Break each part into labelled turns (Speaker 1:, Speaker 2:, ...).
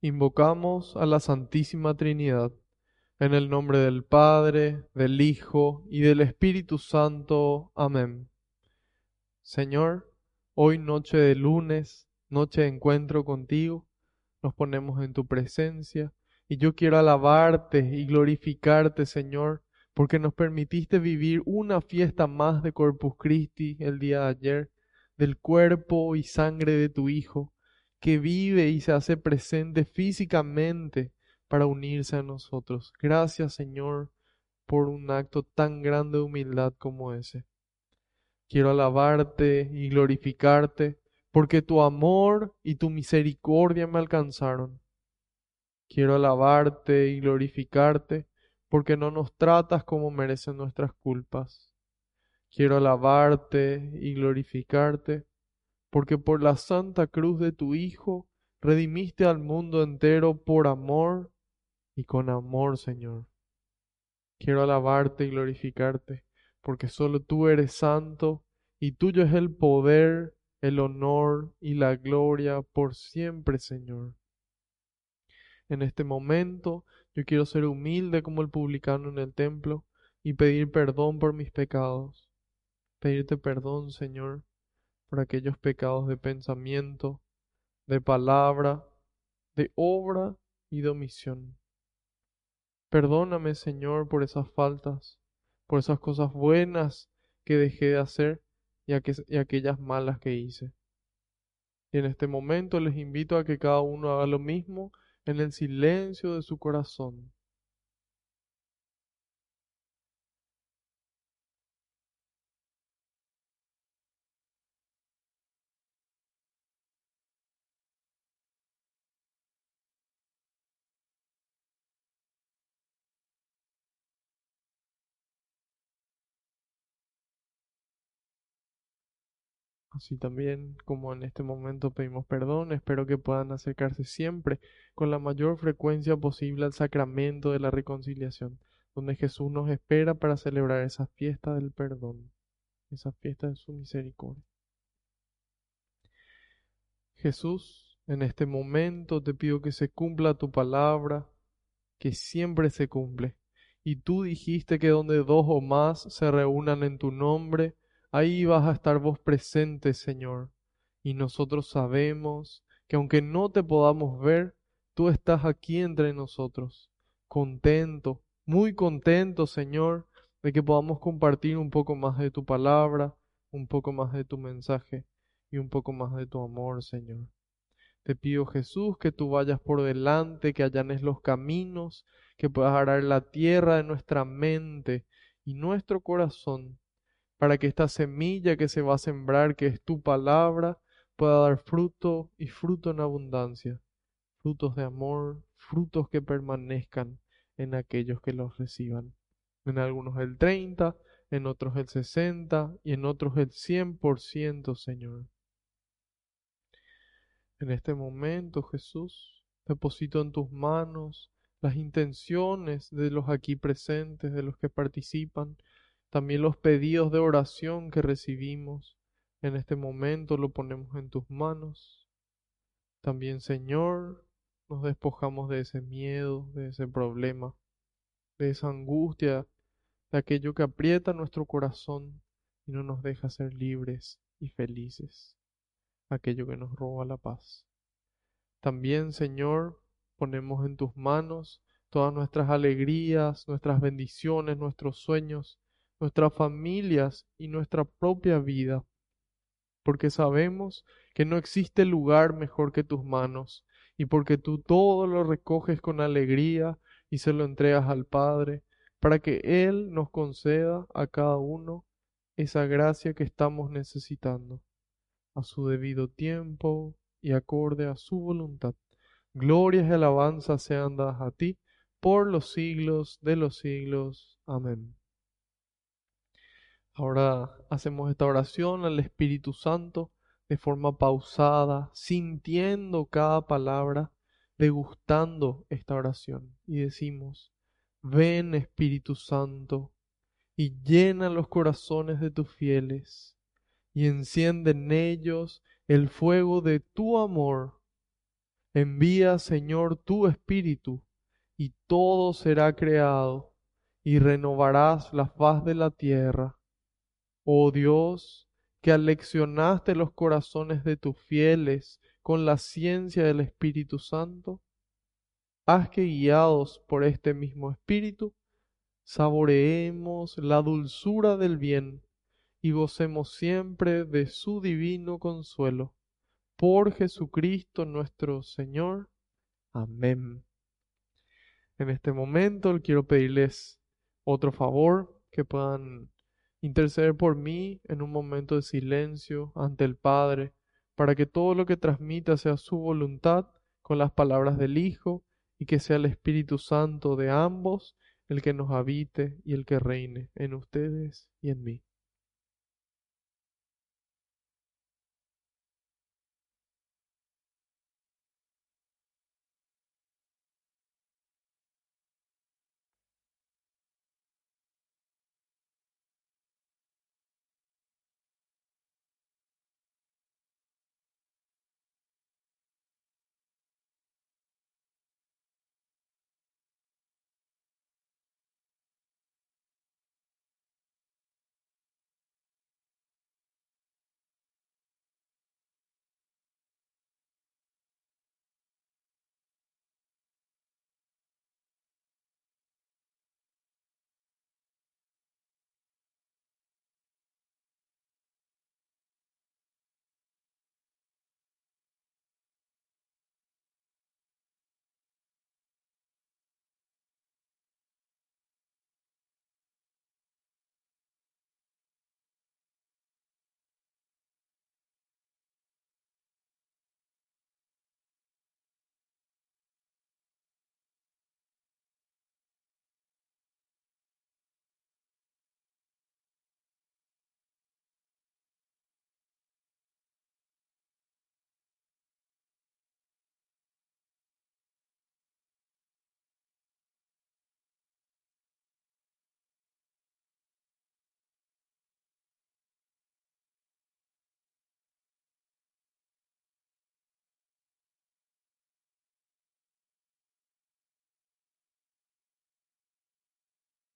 Speaker 1: Invocamos a la Santísima Trinidad, en el nombre del Padre, del Hijo y del Espíritu Santo. Amén. Señor, hoy noche de lunes, noche de encuentro contigo, nos ponemos en tu presencia y yo quiero alabarte y glorificarte, Señor, porque nos permitiste vivir una fiesta más de Corpus Christi el día de ayer, del cuerpo y sangre de tu Hijo que vive y se hace presente físicamente para unirse a nosotros. Gracias Señor por un acto tan grande de humildad como ese. Quiero alabarte y glorificarte porque tu amor y tu misericordia me alcanzaron. Quiero alabarte y glorificarte porque no nos tratas como merecen nuestras culpas. Quiero alabarte y glorificarte porque por la santa cruz de tu Hijo redimiste al mundo entero por amor y con amor, Señor. Quiero alabarte y glorificarte, porque solo tú eres santo y tuyo es el poder, el honor y la gloria por siempre, Señor. En este momento yo quiero ser humilde como el publicano en el templo y pedir perdón por mis pecados. Pedirte perdón, Señor, por aquellos pecados de pensamiento, de palabra, de obra y de omisión. Perdóname, Señor, por esas faltas, por esas cosas buenas que dejé de hacer y, aquellas malas que hice. Y en este momento les invito a que cada uno haga lo mismo en el silencio de su corazón. Así también como en este momento pedimos perdón, espero que puedan acercarse siempre con la mayor frecuencia posible al sacramento de la reconciliación, donde Jesús nos espera para celebrar esa fiesta del perdón, esa fiesta de su misericordia. Jesús, en este momento te pido que se cumpla tu palabra, que siempre se cumple. Y tú dijiste que donde dos o más se reúnan en tu nombre, Ahí vas a estar vos presente, Señor. Y nosotros sabemos que aunque no te podamos ver, tú estás aquí entre nosotros. Contento, muy contento, Señor, de que podamos compartir un poco más de tu palabra, un poco más de tu mensaje y un poco más de tu amor, Señor. Te pido, Jesús, que tú vayas por delante, que allanes los caminos, que puedas arar la tierra de nuestra mente y nuestro corazón para que esta semilla que se va a sembrar, que es tu palabra, pueda dar fruto y fruto en abundancia, frutos de amor, frutos que permanezcan en aquellos que los reciban. En algunos el 30, en otros el 60 y en otros el 100%, Señor. En este momento, Jesús, deposito en tus manos las intenciones de los aquí presentes, de los que participan, también los pedidos de oración que recibimos en este momento lo ponemos en tus manos. También, Señor, nos despojamos de ese miedo, de ese problema, de esa angustia, de aquello que aprieta nuestro corazón y no nos deja ser libres y felices, aquello que nos roba la paz. También, Señor, ponemos en tus manos todas nuestras alegrías, nuestras bendiciones, nuestros sueños, nuestras familias y nuestra propia vida, porque sabemos que no existe lugar mejor que tus manos, y porque tú todo lo recoges con alegría y se lo entregas al Padre, para que Él nos conceda a cada uno esa gracia que estamos necesitando, a su debido tiempo y acorde a su voluntad. Glorias y alabanzas sean dadas a ti por los siglos de los siglos. Amén. Ahora hacemos esta oración al Espíritu Santo de forma pausada, sintiendo cada palabra, degustando esta oración. Y decimos, ven Espíritu Santo y llena los corazones de tus fieles y enciende en ellos el fuego de tu amor. Envía, Señor, tu Espíritu y todo será creado y renovarás la faz de la tierra. Oh Dios, que aleccionaste los corazones de tus fieles con la ciencia del Espíritu Santo, haz que guiados por este mismo Espíritu, saboreemos la dulzura del bien y gocemos siempre de su divino consuelo. Por Jesucristo nuestro Señor. Amén. En este momento quiero pedirles otro favor, que puedan interceder por mí en un momento de silencio ante el Padre, para que todo lo que transmita sea su voluntad con las palabras del Hijo y que sea el Espíritu Santo de ambos el que nos habite y el que reine en ustedes y en mí.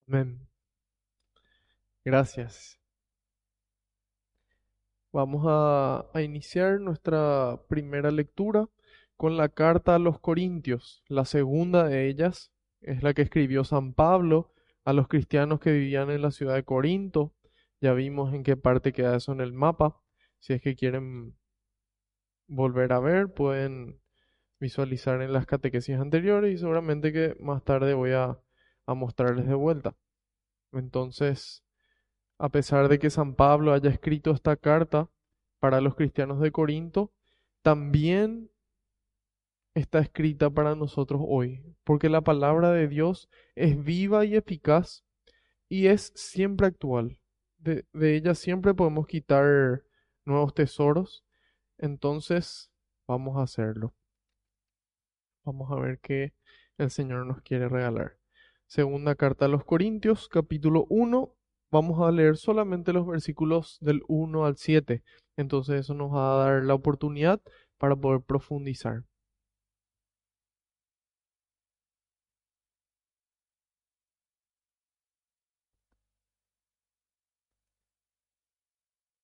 Speaker 1: Amén. Gracias. Vamos a, iniciar nuestra primera lectura con la carta a los Corintios. La segunda de ellas es la que escribió San Pablo a los cristianos que vivían en la ciudad de Corinto. Ya vimos en qué parte queda eso en el mapa. Si es que quieren volver a ver, pueden visualizar en las catequesis anteriores y seguramente que más tarde voy a, a mostrarles de vuelta. Entonces, a pesar de que San Pablo haya escrito esta carta para los cristianos de Corinto, también está escrita para nosotros hoy, porque la palabra de Dios es viva y eficaz y es siempre actual. De, ella siempre podemos quitar nuevos tesoros, entonces vamos a hacerlo. Vamos a ver qué el Señor nos quiere regalar. Segunda carta a los Corintios, capítulo 1. Vamos a leer solamente los versículos del 1 al 7. Entonces eso nos va a dar la oportunidad para poder profundizar.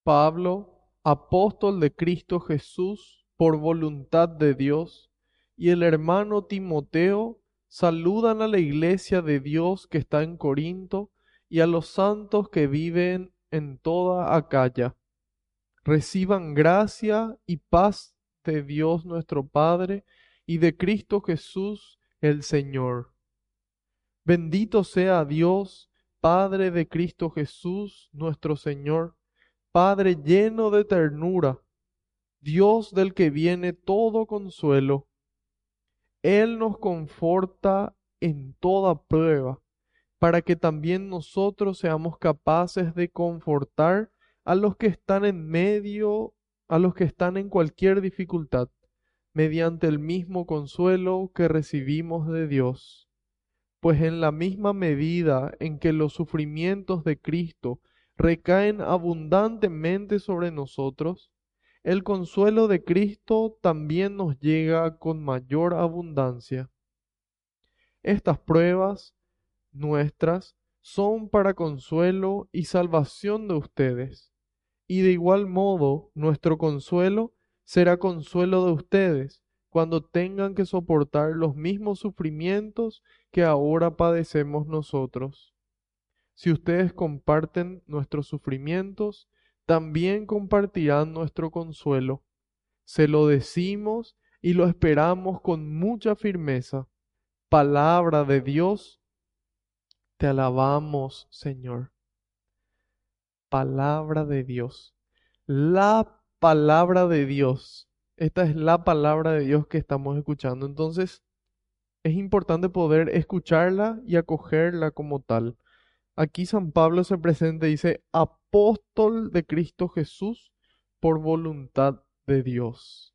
Speaker 1: Pablo, apóstol de Cristo Jesús, por voluntad de Dios, y el hermano Timoteo, saludan a la iglesia de Dios que está en Corinto y a los santos que viven en toda Acaya. Reciban gracia y paz de Dios nuestro Padre y de Cristo Jesús el Señor. Bendito sea Dios, Padre de Cristo Jesús nuestro Señor, Padre lleno de ternura, Dios del que viene todo consuelo Él nos conforta en toda prueba, para que también nosotros seamos capaces de confortar a los que están en medio, a los que están en cualquier dificultad, mediante el mismo consuelo que recibimos de Dios. Pues en la misma medida en que los sufrimientos de Cristo recaen abundantemente sobre nosotros, el consuelo de Cristo también nos llega con mayor abundancia. Estas pruebas nuestras son para consuelo y salvación de ustedes, y de igual modo nuestro consuelo será consuelo de ustedes cuando tengan que soportar los mismos sufrimientos que ahora padecemos nosotros. Si ustedes comparten nuestros sufrimientos, también compartirán nuestro consuelo. Se lo decimos y lo esperamos con mucha firmeza. Palabra de Dios, te alabamos, Señor. Palabra de Dios. La palabra de Dios. Esta es la palabra de Dios que estamos escuchando. Entonces, es importante poder escucharla y acogerla como tal. Aquí San Pablo se presenta y dice, apóstol de Cristo Jesús por voluntad de Dios.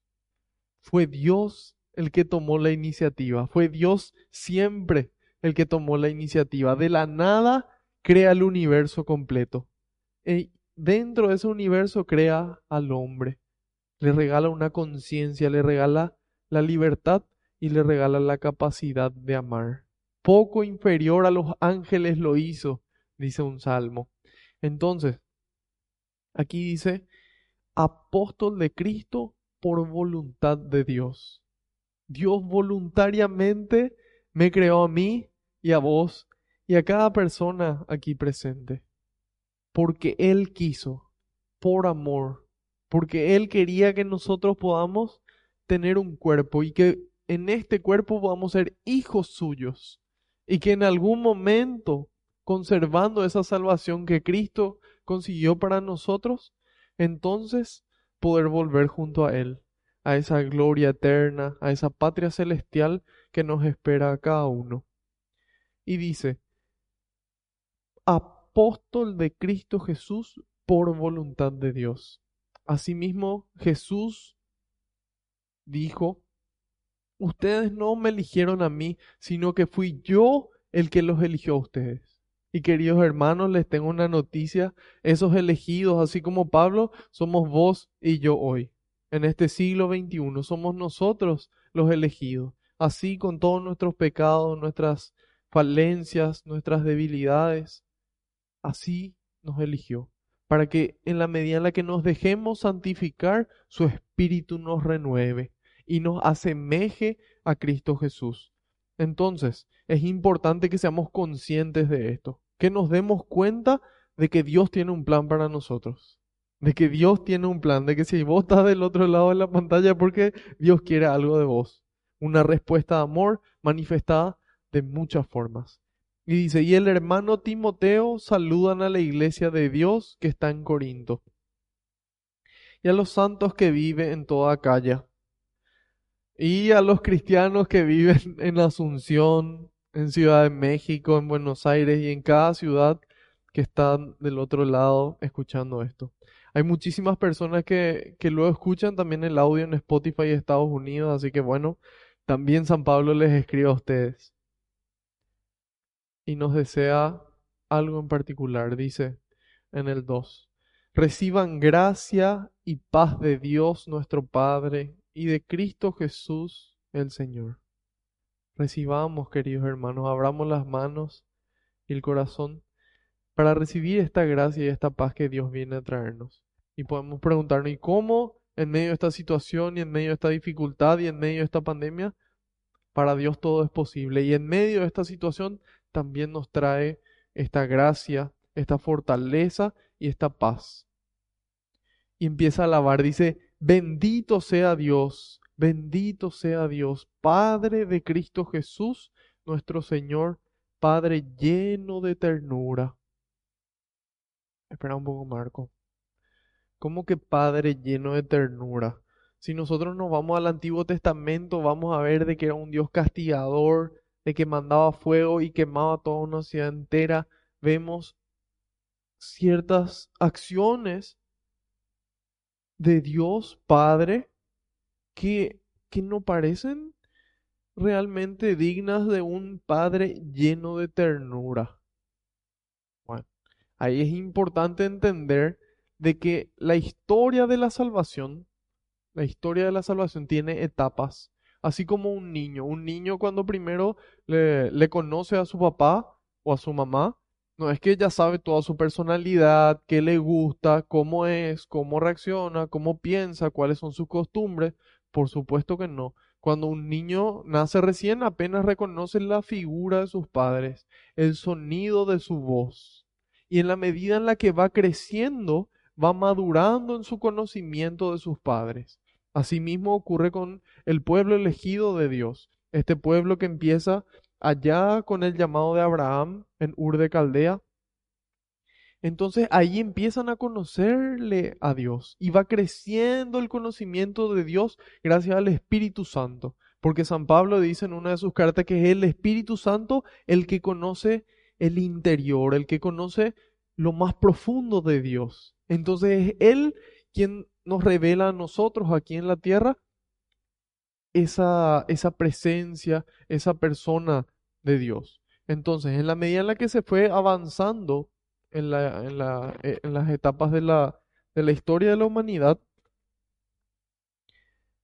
Speaker 1: Fue Dios el que tomó la iniciativa. Fue Dios siempre el que tomó la iniciativa. De la nada crea el universo completo. Y dentro de ese universo crea al hombre. Le regala una conciencia, le regala la libertad y le regala la capacidad de amar. Poco inferior a los ángeles lo hizo, dice un salmo. Entonces, aquí dice, apóstol de Cristo por voluntad de Dios. Dios voluntariamente me creó a mí y a vos y a cada persona aquí presente porque Él quiso, por amor, porque Él quería que nosotros podamos tener un cuerpo y que en este cuerpo podamos ser hijos suyos y que en algún momento, conservando esa salvación que Cristo consiguió para nosotros, entonces poder volver junto a Él, a esa gloria eterna, a esa patria celestial que nos espera a cada uno. Y dice, apóstol de Cristo Jesús por voluntad de Dios. Asimismo, Jesús dijo, ustedes no me eligieron a mí, sino que fui yo el que los eligió a ustedes. Y queridos hermanos, les tengo una noticia, esos elegidos, así como Pablo, somos vos y yo hoy. En este siglo XXI somos nosotros los elegidos, así con todos nuestros pecados, nuestras falencias, nuestras debilidades así nos eligió, para que en la medida en la que nos dejemos santificar, su Espíritu nos renueve y nos asemeje a Cristo Jesús. Entonces, es importante que seamos conscientes de esto, que nos demos cuenta de que Dios tiene un plan para nosotros, de que Dios tiene un plan, de que si vos estás del otro lado de la pantalla porque Dios quiere algo de vos, una respuesta de amor manifestada de muchas formas. Y dice, y el hermano Timoteo saludan a la iglesia de Dios que está en Corinto y a los santos que viven en toda calle y a los cristianos que viven en Asunción, en Ciudad de México, en Buenos Aires y en cada ciudad que están del otro lado escuchando esto. Hay muchísimas personas que, que luego escuchan también el audio en Spotify de Estados Unidos, así que bueno, también San Pablo les escribe a ustedes y nos desea algo en particular, dice en el 2. Reciban gracia y paz de Dios nuestro Padre y de Cristo Jesús el Señor. Recibamos, queridos hermanos, abramos las manos y el corazón para recibir esta gracia y esta paz que Dios viene a traernos. Y podemos preguntarnos, ¿y cómo en medio de esta situación y en medio de esta dificultad y en medio de esta pandemia? Para Dios todo es posible. Y en medio de esta situación también nos trae esta gracia, esta fortaleza y esta paz. Y empieza a alabar, dice, bendito sea Dios, bendito sea Dios, Padre de Cristo Jesús, nuestro Señor, Padre lleno de ternura. Espera un poco, Marco. ¿Cómo que Padre lleno de ternura? Si nosotros nos vamos al Antiguo Testamento, vamos a ver de que era un Dios castigador, de que mandaba fuego y quemaba toda una ciudad entera. Vemos ciertas acciones de Dios Padre que, que no parecen realmente dignas de un Padre lleno de ternura. Bueno, ahí es importante entender de que la historia de la salvación, la historia de la salvación tiene etapas, así como un niño. Un niño cuando primero le, le conoce a su papá o a su mamá, no es que ya sabe toda su personalidad, qué le gusta, cómo es, cómo reacciona, cómo piensa, cuáles son sus costumbres. Por supuesto que no. Cuando un niño nace recién, apenas reconoce la figura de sus padres, el sonido de su voz. Y en la medida en la que va creciendo, va madurando en su conocimiento de sus padres. Asimismo ocurre con el pueblo elegido de Dios, este pueblo que empieza allá con el llamado de Abraham en Ur de Caldea. Entonces ahí empiezan a conocerle a Dios y va creciendo el conocimiento de Dios gracias al Espíritu Santo. Porque San Pablo dice en una de sus cartas que es el Espíritu Santo el que conoce el interior, el que conoce lo más profundo de Dios. Entonces es Él quien nos revela a nosotros aquí en la tierra esa, esa presencia, esa persona de Dios. Entonces, en la medida en la que se fue avanzando en, la, en, la, eh, en las etapas de la, de la historia de la humanidad,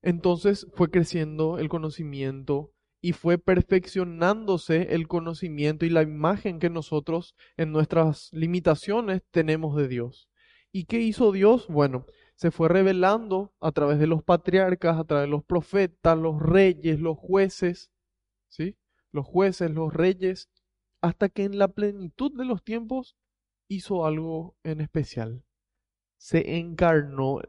Speaker 1: entonces fue creciendo el conocimiento y fue perfeccionándose el conocimiento y la imagen que nosotros en nuestras limitaciones tenemos de Dios. ¿Y qué hizo Dios? Bueno, se fue revelando a través de los patriarcas, a través de los profetas, los reyes, los jueces, ¿sí? los jueces, los reyes, hasta que en la plenitud de los tiempos hizo algo en especial. Se encarnó,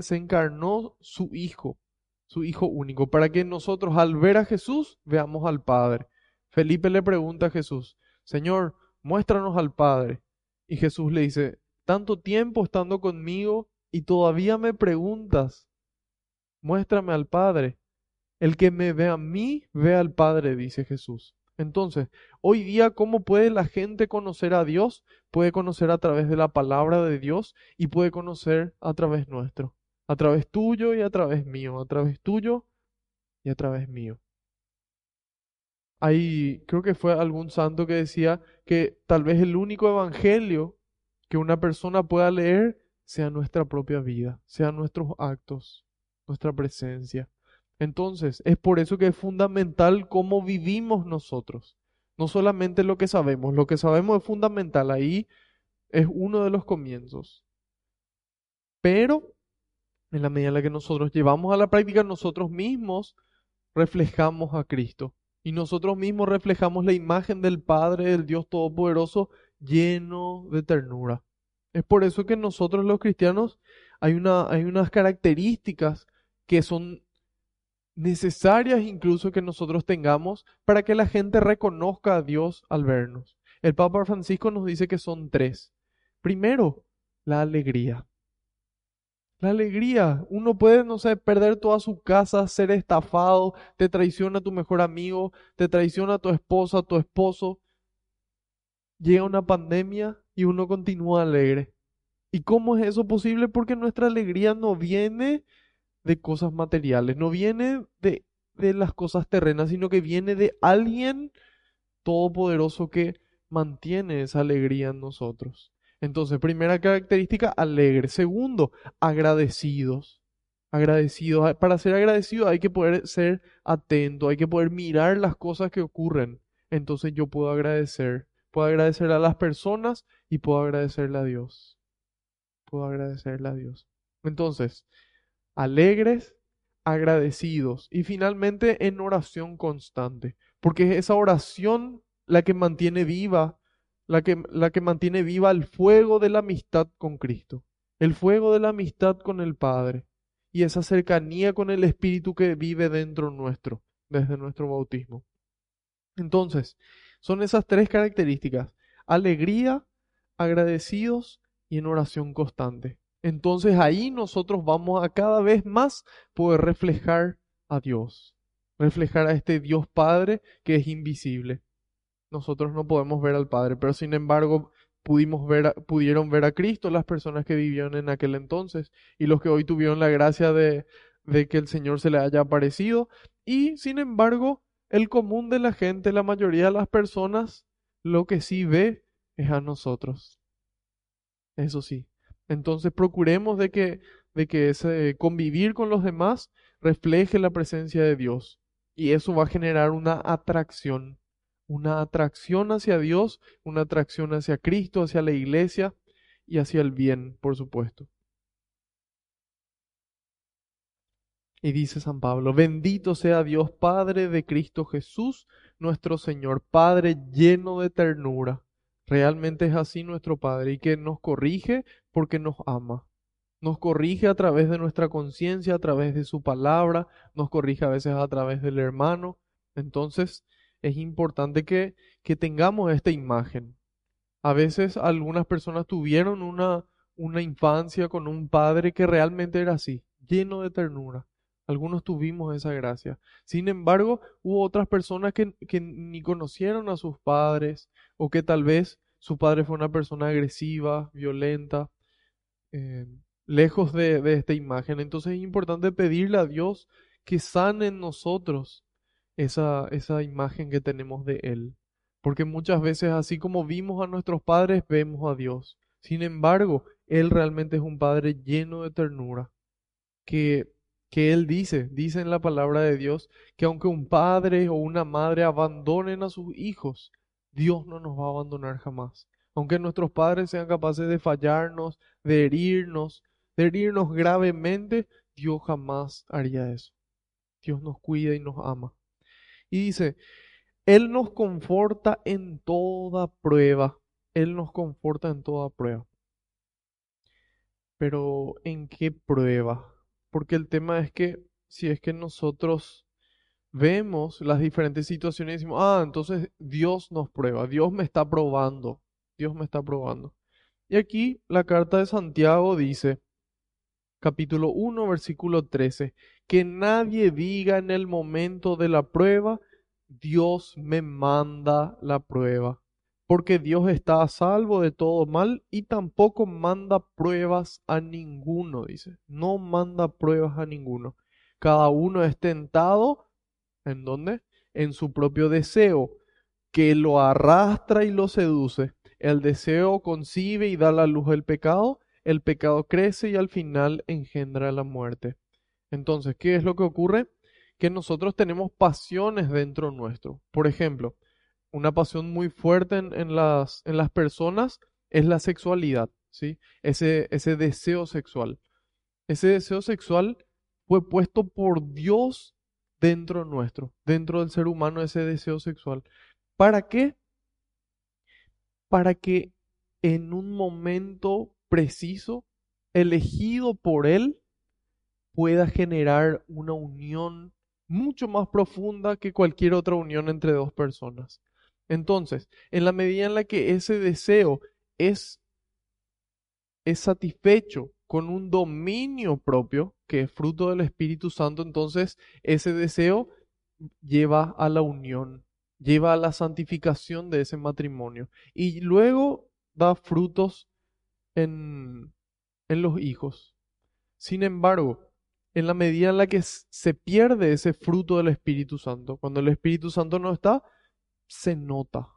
Speaker 1: se encarnó su Hijo, su Hijo único, para que nosotros al ver a Jesús veamos al Padre. Felipe le pregunta a Jesús, Señor, muéstranos al Padre. Y Jesús le dice, tanto tiempo estando conmigo y todavía me preguntas, muéstrame al Padre. El que me ve a mí, ve al Padre, dice Jesús. Entonces, hoy día, ¿cómo puede la gente conocer a Dios? Puede conocer a través de la palabra de Dios y puede conocer a través nuestro, a través tuyo y a través mío, a través tuyo y a través mío. Ahí creo que fue algún santo que decía que tal vez el único evangelio que una persona pueda leer sea nuestra propia vida, sean nuestros actos, nuestra presencia. Entonces, es por eso que es fundamental cómo vivimos nosotros. No solamente lo que sabemos, lo que sabemos es fundamental, ahí es uno de los comienzos. Pero, en la medida en la que nosotros llevamos a la práctica, nosotros mismos reflejamos a Cristo. Y nosotros mismos reflejamos la imagen del Padre, del Dios Todopoderoso, lleno de ternura. Es por eso que nosotros los cristianos hay, una, hay unas características que son necesarias incluso que nosotros tengamos para que la gente reconozca a Dios al vernos. El Papa Francisco nos dice que son tres. Primero, la alegría. La alegría. Uno puede, no sé, perder toda su casa, ser estafado, te traiciona tu mejor amigo, te traiciona tu esposa, tu esposo. Llega una pandemia y uno continúa alegre. ¿Y cómo es eso posible? Porque nuestra alegría no viene de cosas materiales, no viene de, de las cosas terrenas, sino que viene de alguien todopoderoso que mantiene esa alegría en nosotros. Entonces, primera característica, alegre. Segundo, agradecidos. Agradecidos. Para ser agradecido hay que poder ser atento, hay que poder mirar las cosas que ocurren. Entonces yo puedo agradecer. Puedo agradecer a las personas y puedo agradecerle a Dios. Puedo agradecerle a Dios. Entonces, alegres, agradecidos y finalmente en oración constante, porque es esa oración la que mantiene viva, la que, la que mantiene viva el fuego de la amistad con Cristo, el fuego de la amistad con el Padre y esa cercanía con el Espíritu que vive dentro nuestro desde nuestro bautismo. Entonces, son esas tres características, alegría, agradecidos y en oración constante. Entonces ahí nosotros vamos a cada vez más poder reflejar a Dios, reflejar a este Dios Padre que es invisible. Nosotros no podemos ver al Padre, pero sin embargo pudimos ver, pudieron ver a Cristo las personas que vivieron en aquel entonces y los que hoy tuvieron la gracia de, de que el Señor se le haya aparecido. Y sin embargo, el común de la gente, la mayoría de las personas, lo que sí ve es a nosotros. Eso sí. Entonces procuremos de que, de que ese convivir con los demás refleje la presencia de Dios. Y eso va a generar una atracción una atracción hacia Dios, una atracción hacia Cristo, hacia la iglesia y hacia el bien, por supuesto. Y dice San Pablo, bendito sea Dios Padre de Cristo Jesús, nuestro Señor, Padre lleno de ternura. Realmente es así nuestro Padre y que nos corrige porque nos ama. Nos corrige a través de nuestra conciencia, a través de su palabra, nos corrige a veces a través del hermano. Entonces, es importante que, que tengamos esta imagen. A veces algunas personas tuvieron una, una infancia con un padre que realmente era así, lleno de ternura. Algunos tuvimos esa gracia. Sin embargo, hubo otras personas que, que, ni conocieron a sus padres o que tal vez su padre fue una persona agresiva, violenta, eh, lejos de, de, esta imagen. Entonces es importante pedirle a Dios que sane en nosotros esa, esa imagen que tenemos de Él. Porque muchas veces, así como vimos a nuestros padres, vemos a Dios. Sin embargo, Él realmente es un Padre lleno de ternura, que, que Él dice, dice en la palabra de Dios, que aunque un padre o una madre abandonen a sus hijos, Dios no nos va a abandonar jamás. Aunque nuestros padres sean capaces de fallarnos, de herirnos, de herirnos gravemente, Dios jamás haría eso. Dios nos cuida y nos ama. Y dice, Él nos conforta en toda prueba. Él nos conforta en toda prueba. Pero ¿en qué prueba? Porque el tema es que si es que nosotros vemos las diferentes situaciones y decimos, ah, entonces Dios nos prueba, Dios me está probando, Dios me está probando. Y aquí la carta de Santiago dice, capítulo 1, versículo 13, que nadie diga en el momento de la prueba, Dios me manda la prueba, porque Dios está a salvo de todo mal y tampoco manda pruebas a ninguno, dice, no manda pruebas a ninguno. Cada uno es tentado, ¿en dónde? En su propio deseo, que lo arrastra y lo seduce. El deseo concibe y da la luz del pecado, el pecado crece y al final engendra la muerte. Entonces, ¿qué es lo que ocurre? Que nosotros tenemos pasiones dentro nuestro. Por ejemplo, una pasión muy fuerte en, las, en las personas es la sexualidad, ¿sí? Ese, ese deseo sexual. Ese deseo sexual fue puesto por Dios dentro nuestro, dentro del ser humano, ese deseo sexual. ¿Para qué? Para que en un momento preciso, elegido por Él, pueda generar una unión mucho más profunda que cualquier otra unión entre dos personas. Entonces, en la medida en la que ese deseo es, es satisfecho con un dominio propio, que es fruto del Espíritu Santo, entonces ese deseo lleva a la unión, lleva a la santificación de ese matrimonio y luego da frutos en, en los hijos. Sin embargo, en la medida en la que se pierde ese fruto del Espíritu Santo, cuando el Espíritu Santo no está, se nota.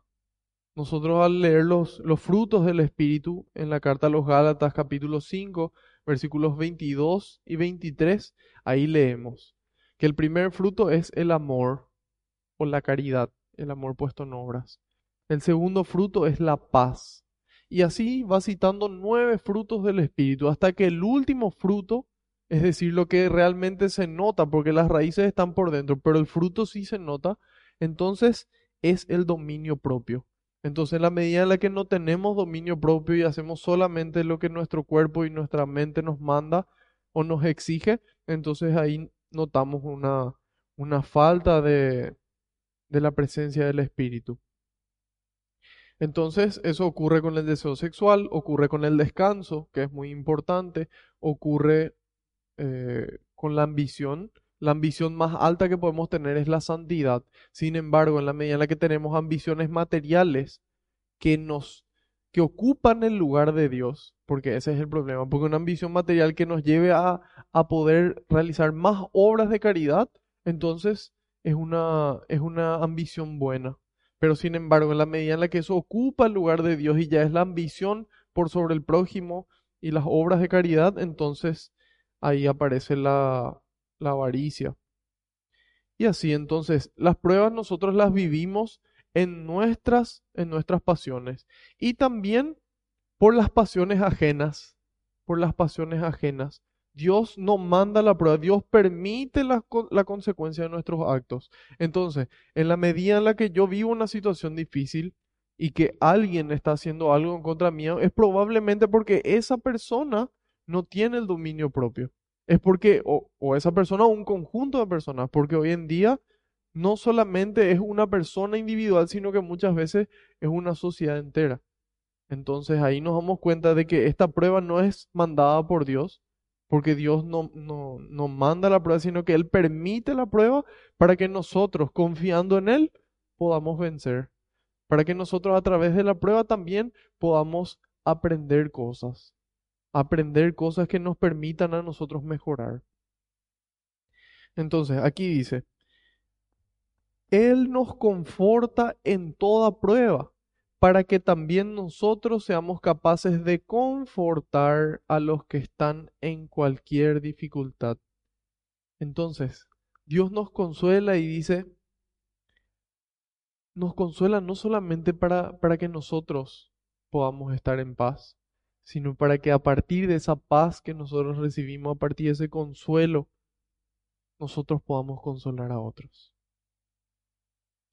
Speaker 1: Nosotros al leer los, los frutos del Espíritu en la carta a los Gálatas capítulo 5, versículos 22 y 23, ahí leemos que el primer fruto es el amor o la caridad, el amor puesto en obras. El segundo fruto es la paz, y así va citando nueve frutos del Espíritu, hasta que el último fruto, es decir, lo que realmente se nota, porque las raíces están por dentro, pero el fruto sí se nota, entonces es el dominio propio. Entonces, en la medida en la que no tenemos dominio propio y hacemos solamente lo que nuestro cuerpo y nuestra mente nos manda o nos exige, entonces ahí notamos una, una falta de, de la presencia del Espíritu. Entonces, eso ocurre con el deseo sexual, ocurre con el descanso, que es muy importante, ocurre eh, con la ambición. La ambición más alta que podemos tener es la santidad. Sin embargo, en la medida en la que tenemos ambiciones materiales que nos que ocupan el lugar de Dios, porque ese es el problema, porque una ambición material que nos lleve a, a poder realizar más obras de caridad, entonces es una, es una ambición buena. Pero sin embargo, en la medida en la que eso ocupa el lugar de Dios y ya es la ambición por sobre el prójimo y las obras de caridad, entonces ahí aparece la, la avaricia. Y así entonces, las pruebas nosotros las vivimos en nuestras, en nuestras pasiones y también por las pasiones ajenas, por las pasiones ajenas. Dios no manda la prueba, Dios permite la, la, consecuencia de nuestros actos. Entonces, en la medida en la que yo vivo una situación difícil y que alguien está haciendo algo en contra mío, es probablemente porque esa persona no tiene el dominio propio. Es porque, o, o esa persona o un conjunto de personas, porque hoy en día no solamente es una persona individual, sino que muchas veces es una sociedad entera. Entonces ahí nos damos cuenta de que esta prueba no es mandada por Dios, porque Dios no, no, no manda la prueba, sino que Él permite la prueba para que nosotros, confiando en Él, podamos vencer. Para que nosotros a través de la prueba también podamos aprender cosas. Aprender cosas que nos permitan a nosotros mejorar. Entonces, aquí dice, Él nos conforta en toda prueba para que también nosotros seamos capaces de confortar a los que están en cualquier dificultad. Entonces, Dios nos consuela y dice, nos consuela no solamente para, para que nosotros podamos estar en paz, sino para que a partir de esa paz que nosotros recibimos, a partir de ese consuelo, nosotros podamos consolar a otros.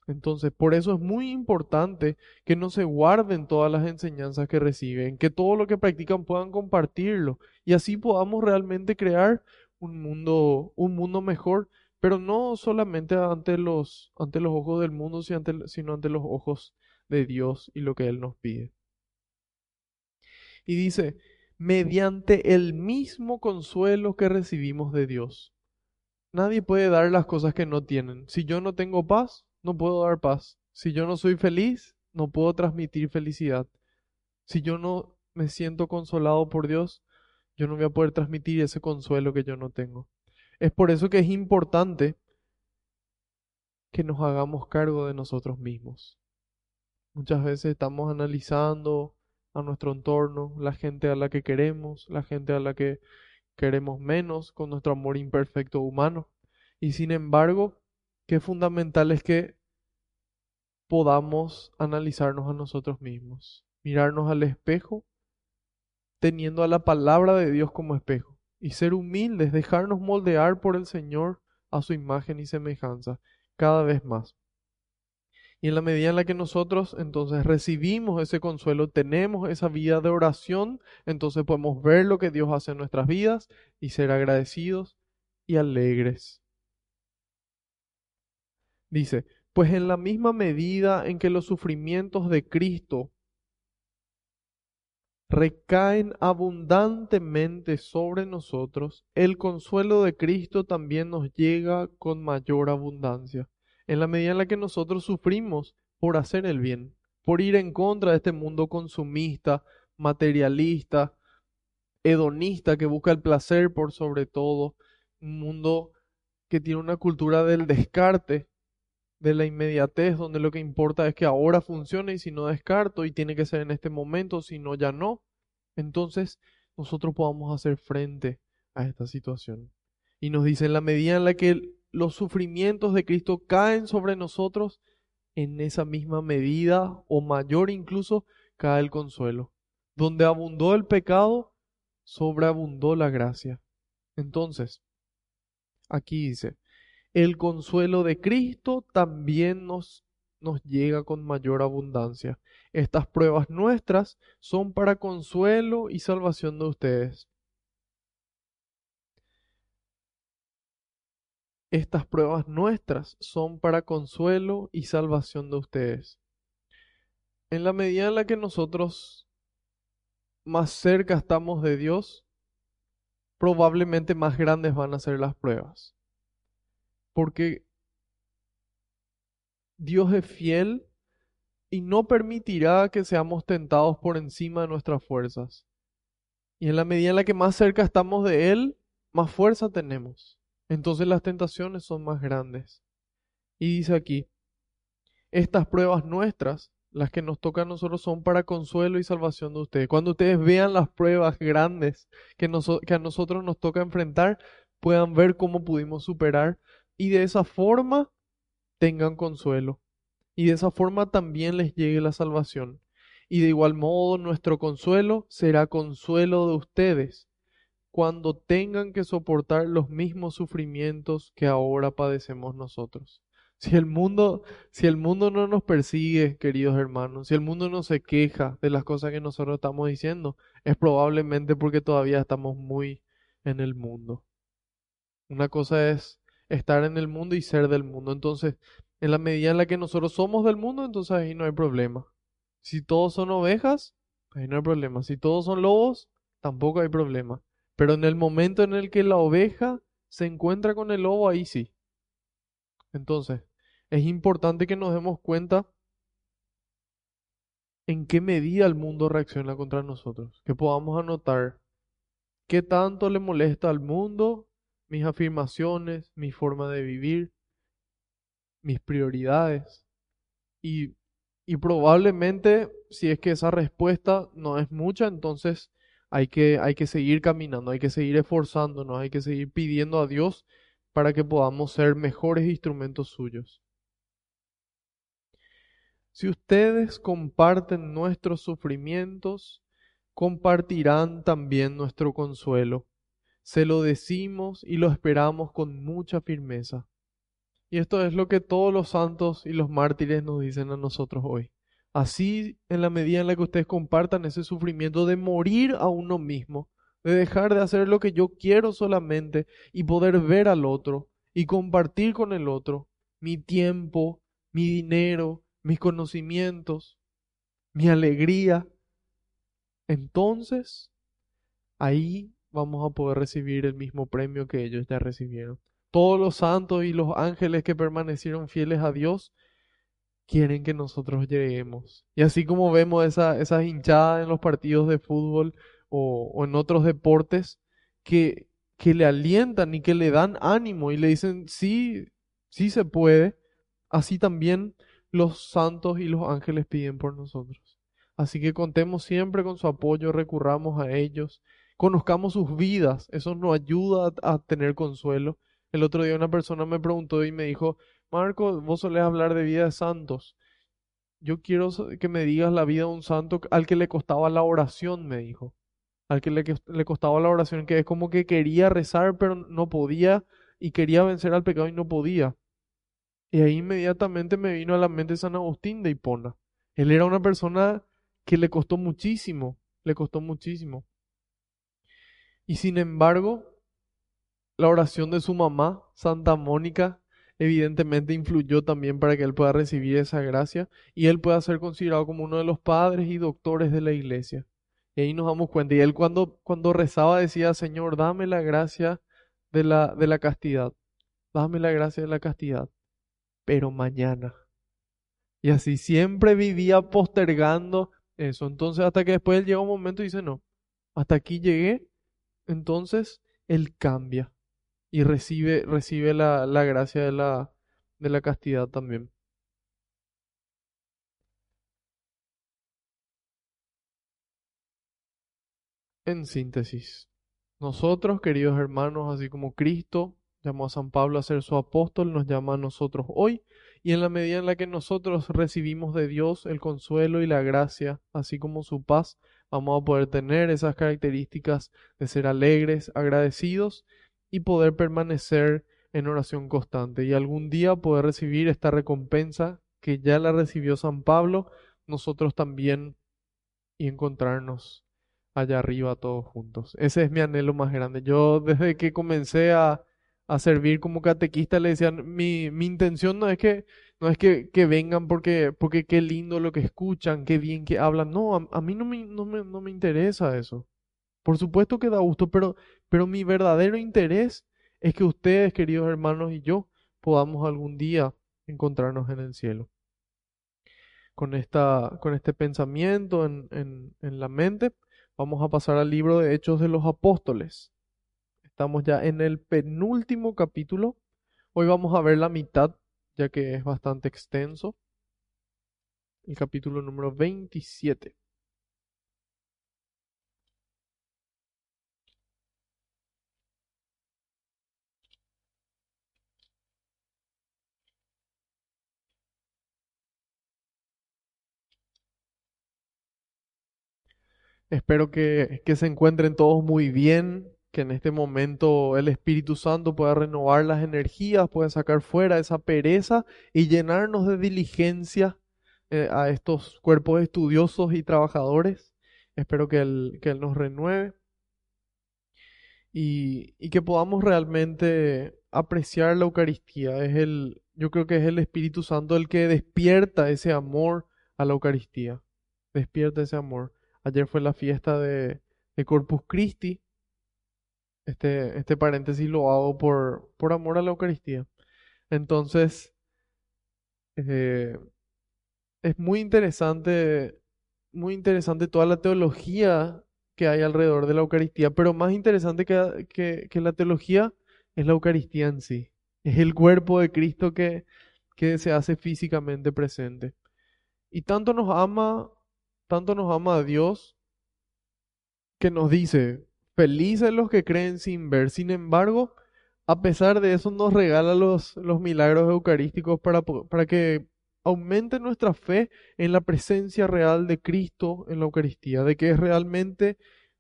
Speaker 1: Entonces, por eso es muy importante que no se guarden todas las enseñanzas que reciben, que todo lo que practican puedan compartirlo y así podamos realmente crear un mundo, un mundo mejor, pero no solamente ante los, ante los ojos del mundo, sino ante, sino ante los ojos de Dios y lo que Él nos pide. Y dice, mediante el mismo consuelo que recibimos de Dios. Nadie puede dar las cosas que no tienen. Si yo no tengo paz, no puedo dar paz. Si yo no soy feliz, no puedo transmitir felicidad. Si yo no me siento consolado por Dios, yo no voy a poder transmitir ese consuelo que yo no tengo. Es por eso que es importante que nos hagamos cargo de nosotros mismos. Muchas veces estamos analizando a nuestro entorno, la gente a la que queremos, la gente a la que queremos menos con nuestro amor imperfecto humano. Y sin embargo, qué fundamental es que podamos analizarnos a nosotros mismos, mirarnos al espejo, teniendo a la palabra de Dios como espejo, y ser humildes, dejarnos moldear por el Señor a su imagen y semejanza cada vez más. Y en la medida en la que nosotros entonces recibimos ese consuelo, tenemos esa vida de oración, entonces podemos ver lo que Dios hace en nuestras vidas y ser agradecidos y alegres. Dice, pues en la misma medida en que los sufrimientos de Cristo recaen abundantemente sobre nosotros, el consuelo de Cristo también nos llega con mayor abundancia. En la medida en la que nosotros sufrimos por hacer el bien, por ir en contra de este mundo consumista, materialista, hedonista que busca el placer por sobre todo, un mundo que tiene una cultura del descarte, de la inmediatez, donde lo que importa es que ahora funcione y si no descarto y tiene que ser en este momento, si no ya no, entonces nosotros podamos hacer frente a esta situación. Y nos dice, en la medida en la que los sufrimientos de Cristo caen sobre nosotros, en esa misma medida o mayor incluso cae el consuelo. Donde abundó el pecado, sobreabundó la gracia. Entonces, aquí dice, el consuelo de Cristo también nos, llega con mayor abundancia. Estas pruebas nuestras son para consuelo y salvación de ustedes. Estas pruebas nuestras son para consuelo y salvación de ustedes. en la medida en la que nosotros más cerca estamos de Dios, probablemente más grandes van a ser las pruebas. Porque Dios es fiel y no permitirá que seamos tentados por encima de nuestras fuerzas. Y en la medida en la que más cerca estamos de Él, más fuerza tenemos. Entonces las tentaciones son más grandes. Y dice aquí, estas pruebas nuestras, las que nos tocan a nosotros, son para consuelo y salvación de ustedes. Cuando ustedes vean las pruebas grandes que, que a nosotros nos toca enfrentar, puedan ver cómo pudimos superar y de esa forma tengan consuelo. Y de esa forma también les llegue la salvación. Y de igual modo nuestro consuelo será consuelo de ustedes cuando tengan que soportar los mismos sufrimientos que ahora padecemos nosotros. Si el mundo, si el mundo no nos persigue, queridos hermanos, si el mundo no se queja de las cosas que nosotros estamos diciendo, es probablemente porque todavía estamos muy en el mundo. Una cosa es estar en el mundo y ser del mundo. Entonces, en la medida en la que nosotros somos del mundo, entonces ahí no hay problema. Si todos son ovejas, ahí no hay problema. Si todos son lobos, tampoco hay problema. Pero en el momento en el que la oveja se encuentra con el lobo, ahí sí. Entonces, es importante que nos demos cuenta en qué medida el mundo reacciona contra nosotros, que podamos anotar qué tanto le molesta al mundo mis afirmaciones, mi forma de vivir, mis prioridades. Y, y probablemente si es que esa respuesta no es mucha, entonces hay que, hay que seguir caminando, hay que seguir esforzándonos, hay que seguir pidiendo a Dios para que podamos ser mejores instrumentos suyos. Si ustedes comparten nuestros sufrimientos, compartirán también nuestro consuelo. Se lo decimos y lo esperamos con mucha firmeza. Y esto es lo que todos los santos y los mártires nos dicen a nosotros hoy. Así, en la medida en la que ustedes compartan ese sufrimiento de morir a uno mismo, de dejar de hacer lo que yo quiero solamente y poder ver al otro y compartir con el otro mi tiempo, mi dinero, mis conocimientos, mi alegría, entonces ahí vamos a poder recibir el mismo premio que ellos ya recibieron. Todos los santos y los ángeles que permanecieron fieles a Dios quieren que nosotros lleguemos. Y así como vemos esa, esas hinchadas en los partidos de fútbol o, en otros deportes que, que le alientan y que le dan ánimo y le dicen, sí, sí se puede, así también los santos y los ángeles piden por nosotros. Así que contemos siempre con su apoyo, recurramos a ellos, conozcamos sus vidas, eso nos ayuda a, a tener consuelo. El otro día una persona me preguntó y me dijo, Marco, vos solés hablar de vida de santos. Yo quiero que me digas la vida de un santo al que le costaba la oración, me dijo. Al que le, le costaba la oración, que es como que quería rezar, pero no podía, y quería vencer al pecado y no podía. Y ahí inmediatamente me vino a la mente San Agustín de Hipona. Él era una persona que le costó muchísimo, le costó muchísimo. Y sin embargo, la oración de su mamá, Santa Mónica, evidentemente influyó también para que él pueda recibir esa gracia y él pueda ser considerado como uno de los padres y doctores de la iglesia. Y ahí nos damos cuenta. Y él cuando, cuando rezaba decía, Señor, dame la gracia de la, de la castidad. Dame la gracia de la castidad. Pero mañana. Y así siempre vivía postergando eso. Entonces hasta que después él llega un momento y dice, no, hasta aquí llegué. Entonces él cambia y recibe, recibe la, la gracia de la, de la castidad también. En síntesis, nosotros, queridos hermanos, así como Cristo llamó a San Pablo a ser su apóstol, nos llama a nosotros hoy, y en la medida en la que nosotros recibimos de Dios el consuelo y la gracia, así como su paz, vamos a poder tener esas características de ser alegres, agradecidos y poder permanecer en oración constante y algún día poder recibir esta recompensa que ya la recibió San Pablo, nosotros también y encontrarnos allá arriba todos juntos. Ese es mi anhelo más grande. Yo desde que comencé a, a servir como catequista le decía, mi, mi intención no es que no es que, que vengan porque, porque qué lindo lo que escuchan, qué bien que hablan. No, a, a mí no me, no me, no me interesa eso. Por supuesto que da gusto, pero, pero mi verdadero interés es que ustedes, queridos hermanos, y yo podamos algún día encontrarnos en el cielo. Con, esta, con este pensamiento en, en, en la mente, vamos a pasar al libro de Hechos de los Apóstoles. Estamos ya en el penúltimo capítulo. Hoy vamos a ver la mitad, ya que es bastante extenso. El capítulo número 27. Espero que, que se encuentren todos muy bien, que en este momento el Espíritu Santo pueda renovar las energías, pueda sacar fuera esa pereza y llenarnos de diligencia eh, a estos cuerpos estudiosos y trabajadores. Espero que Él, que él nos renueve y, y que podamos realmente apreciar la Eucaristía. Es el, yo creo que es el Espíritu Santo el que despierta ese amor a la Eucaristía. Despierta ese amor. Ayer fue la fiesta de, de Corpus Christi. Este, este paréntesis lo hago por, por amor a la Eucaristía. Entonces, eh, es muy interesante, muy interesante toda la teología que hay alrededor de la Eucaristía, pero más interesante que, que, la teología es la Eucaristía en sí. Es el cuerpo de Cristo que, que se hace físicamente presente. Y tanto nos ama tanto nos ama a Dios que nos dice, felices los que creen sin ver. Sin embargo, a pesar de eso nos regala los, los milagros eucarísticos para, para que aumente nuestra fe en la presencia real de Cristo en la Eucaristía, de que es realmente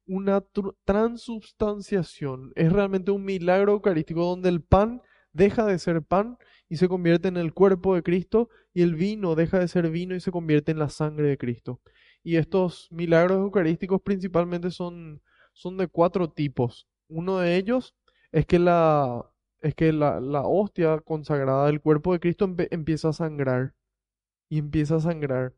Speaker 1: una transubstanciación, es realmente un milagro eucarístico donde el pan deja de ser pan y se convierte en el cuerpo de Cristo y el vino deja de ser vino y se convierte en la sangre de Cristo. Y estos milagros eucarísticos principalmente son, son de cuatro tipos. Uno de ellos es que la, es que la, la hostia consagrada del cuerpo de Cristo empieza a sangrar. Y empieza a sangrar.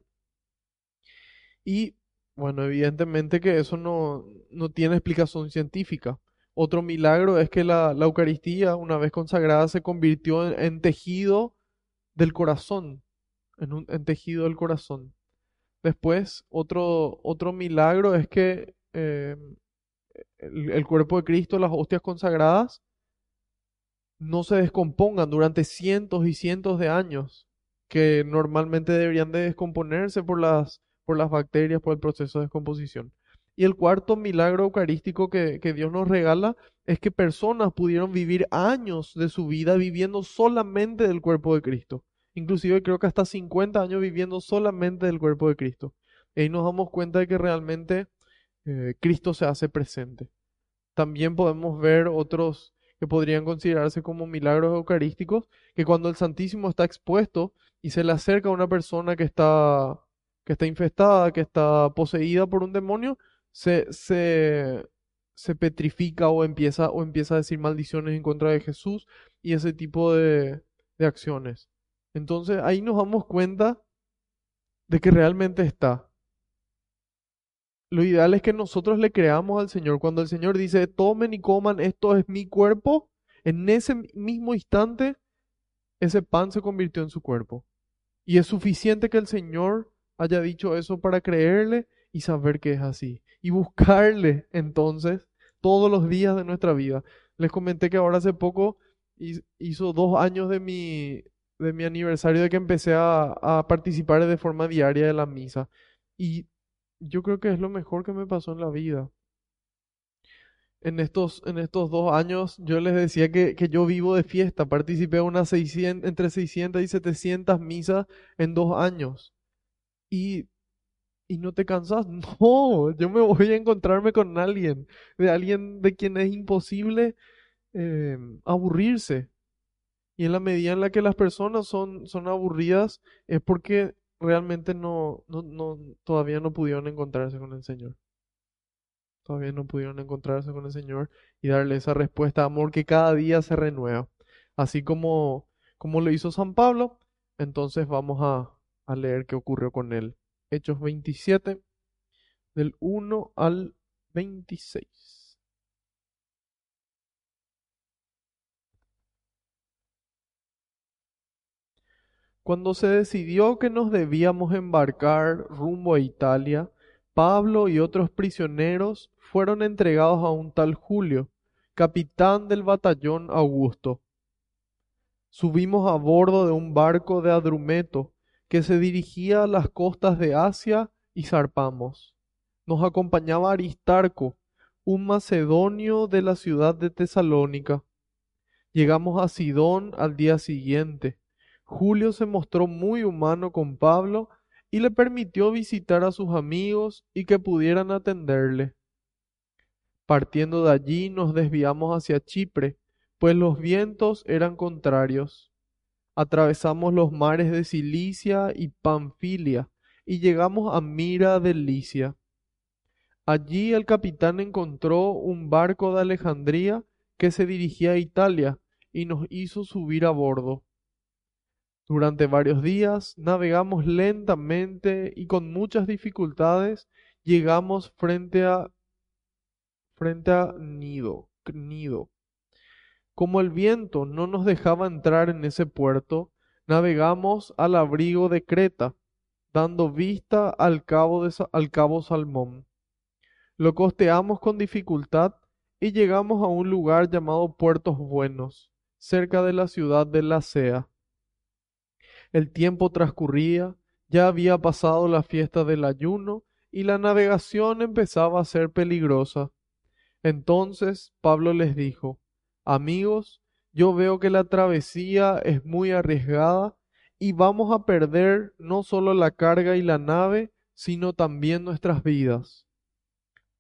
Speaker 1: Y bueno, evidentemente que eso no, no tiene explicación científica. Otro milagro es que la, la Eucaristía, una vez consagrada, se convirtió en, tejido del corazón, en, un, en tejido del corazón. Después, otro, otro milagro es que eh, el, cuerpo de Cristo, las hostias consagradas, no se descompongan durante cientos y cientos de años, que normalmente deberían de descomponerse por las, por las bacterias, por el proceso de descomposición. Y el cuarto milagro eucarístico que, que, Dios nos regala es que personas pudieron vivir años de su vida viviendo solamente del cuerpo de Cristo inclusive creo que hasta 50 años viviendo solamente del cuerpo de Cristo. Y ahí nos damos cuenta de que realmente eh, Cristo se hace presente. También podemos ver otros que podrían considerarse como milagros eucarísticos, que cuando el Santísimo está expuesto y se le acerca a una persona que está, que está infestada, que está poseída por un demonio, se, se, se petrifica o empieza, o empieza a decir maldiciones en contra de Jesús y ese tipo de, de acciones. Entonces ahí nos damos cuenta de que realmente está. Lo ideal es que nosotros le creamos al Señor. Cuando el Señor dice, tomen y coman, esto es mi cuerpo, en ese mismo instante, ese pan se convirtió en su cuerpo. Y es suficiente que el Señor haya dicho eso para creerle y saber que es así. Y buscarle entonces todos los días de nuestra vida. Les comenté que ahora hace poco hizo dos años de mi, de mi aniversario de que empecé a, participar de forma diaria de la misa. Y yo creo que es lo mejor que me pasó en la vida. En estos, en estos dos años yo les decía que, que yo vivo de fiesta. Participé unas 600, entre 600 y 700 misas en dos años. Y, y no te cansas. No, yo me voy a encontrarme con alguien, de alguien de quien es imposible eh, aburrirse. Y en la medida en la que las personas son, son aburridas es porque realmente no, no, no, todavía no pudieron encontrarse con el Señor. Todavía no pudieron encontrarse con el Señor y darle esa respuesta amor que cada día se renueva. Así como, como lo hizo San Pablo, Entonces vamos a, a leer qué ocurrió con él. Hechos 27, del 1 al 26. Cuando se decidió que nos debíamos embarcar rumbo a Italia, Pablo y otros prisioneros fueron entregados a un tal Julio, capitán del batallón Augusto. Subimos a bordo de un barco de Adrumeto que se dirigía a las costas de Asia y zarpamos. Nos acompañaba Aristarco, un macedonio de la ciudad de Tesalónica. Llegamos a Sidón al día siguiente. Julio se mostró muy humano con Pablo y le permitió visitar a sus amigos y que pudieran atenderle. Partiendo de allí nos desviamos hacia Chipre, pues los vientos eran contrarios. Atravesamos los mares de Cilicia y Panfilia y llegamos a Mira de Licia. Allí el capitán encontró un barco de Alejandría que se dirigía a Italia y nos hizo subir a bordo. Durante varios días navegamos lentamente y con muchas dificultades llegamos frente a frente a Nido, Nido. Como el viento no nos dejaba entrar en ese puerto, navegamos al abrigo de Creta, dando vista al cabo, de, al cabo Salmón. Lo costeamos con dificultad y llegamos a un lugar llamado Puertos Buenos, cerca de la ciudad de Lacea. El tiempo transcurría, ya había pasado la fiesta del ayuno y la navegación empezaba a ser peligrosa. Entonces Pablo les dijo, Amigos, yo veo que la travesía es muy arriesgada y vamos a perder no solo la carga y la nave, sino también nuestras vidas.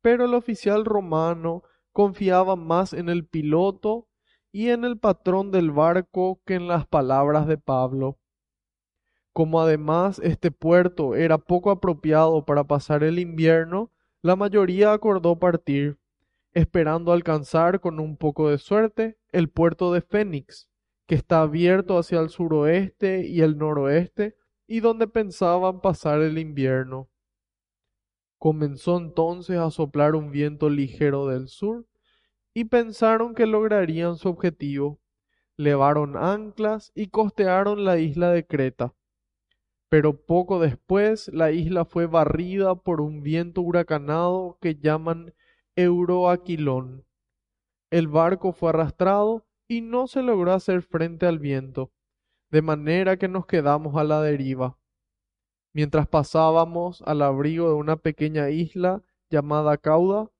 Speaker 1: Pero el oficial romano confiaba más en el piloto y en el patrón del barco que en las palabras de Pablo. Como además este puerto era poco apropiado para pasar el invierno, la mayoría acordó partir, esperando alcanzar con un poco de suerte el puerto de Fénix, que está abierto hacia el suroeste y el noroeste, y donde pensaban pasar el invierno. Comenzó entonces a soplar un viento ligero del sur, y pensaron que lograrían su objetivo. Levaron anclas y costearon la isla de Creta pero poco después la isla fue barrida por un viento huracanado que llaman Euroaquilón. El barco fue arrastrado y no se logró hacer frente al viento, de manera que nos quedamos a la deriva. Mientras pasábamos al abrigo de una pequeña isla llamada Cauda,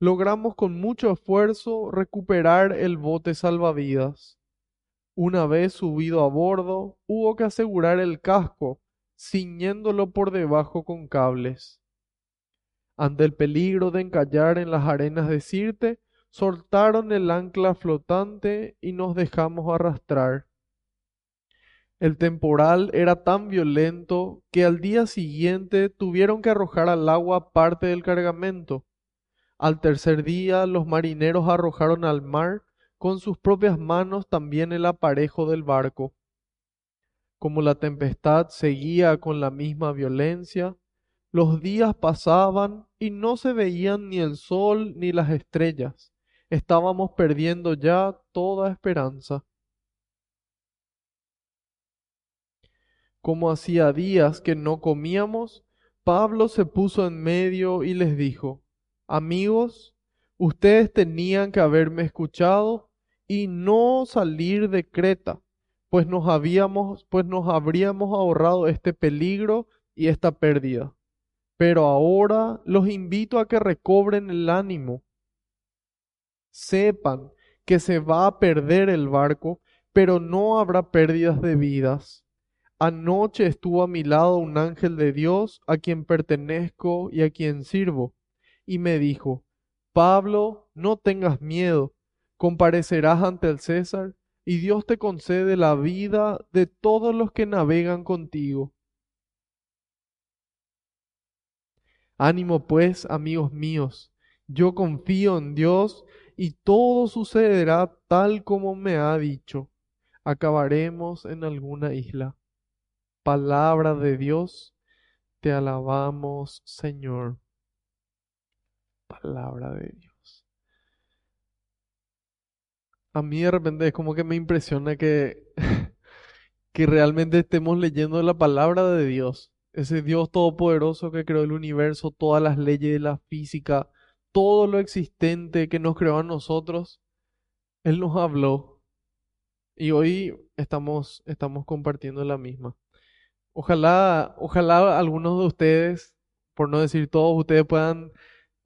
Speaker 1: logramos con mucho esfuerzo recuperar el bote salvavidas. Una vez subido a bordo, hubo que asegurar el casco ciñéndolo por debajo con cables. Ante el peligro de encallar en las arenas de Sirte, soltaron el ancla flotante y nos dejamos arrastrar. El temporal era tan violento que al día siguiente tuvieron que arrojar al agua parte del cargamento. Al tercer día los marineros arrojaron al mar con sus propias manos también el aparejo del barco como la tempestad seguía con la misma violencia, los días pasaban y no se veían ni el sol ni las estrellas. Estábamos perdiendo ya toda esperanza. Como hacía días que no comíamos, Pablo se puso en medio y les dijo, Amigos, ustedes tenían que haberme escuchado y no salir de Creta pues nos habíamos, pues nos habríamos ahorrado este peligro y esta pérdida. Pero ahora los invito a que recobren el ánimo. Sepan que se va a perder el barco, pero no habrá pérdidas de vidas. Anoche estuvo a mi lado un ángel de Dios a quien pertenezco y a quien sirvo, y me dijo, Pablo, no tengas miedo, comparecerás ante el César y Dios te concede la vida de todos los que navegan contigo. Ánimo pues, amigos míos, yo confío en Dios y todo sucederá tal como me ha dicho. Acabaremos en alguna isla. Palabra de Dios, te alabamos, Señor. Palabra de Dios. A mí de repente es como que me impresiona que, que realmente estemos leyendo la palabra de Dios. Ese Dios todopoderoso que creó el universo, todas las leyes de la física, todo lo existente que nos creó a nosotros. Él nos habló. Y hoy estamos, estamos compartiendo la misma. Ojalá, ojalá algunos de ustedes, por no decir todos, ustedes puedan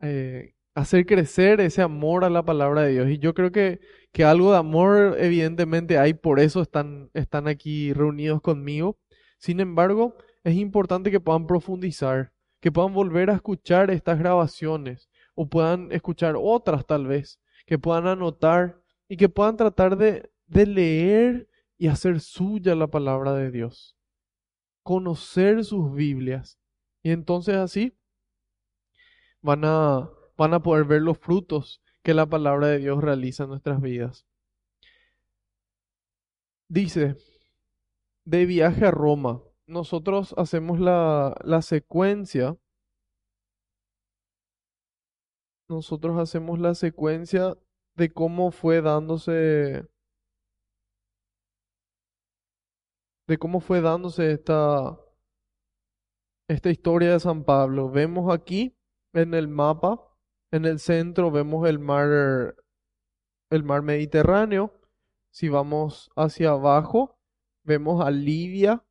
Speaker 1: eh, hacer crecer ese amor a la palabra de Dios. Y yo creo que, que algo de amor evidentemente hay, por eso están, están aquí reunidos conmigo. Sin embargo, es importante que puedan profundizar, que puedan volver a escuchar estas grabaciones o puedan escuchar otras tal vez, que puedan anotar y que puedan tratar de, de leer y hacer suya la palabra de Dios conocer sus Biblias. Y entonces así van a, van a poder ver los frutos que la palabra de Dios realiza en nuestras vidas. Dice, de viaje a Roma, nosotros hacemos la, la secuencia. Nosotros hacemos la secuencia de cómo fue dándose de cómo fue dándose esta, esta historia de San Pablo. Vemos aquí en el mapa, en el centro vemos el mar, el mar Mediterráneo. Si vamos hacia abajo, vemos a Libia,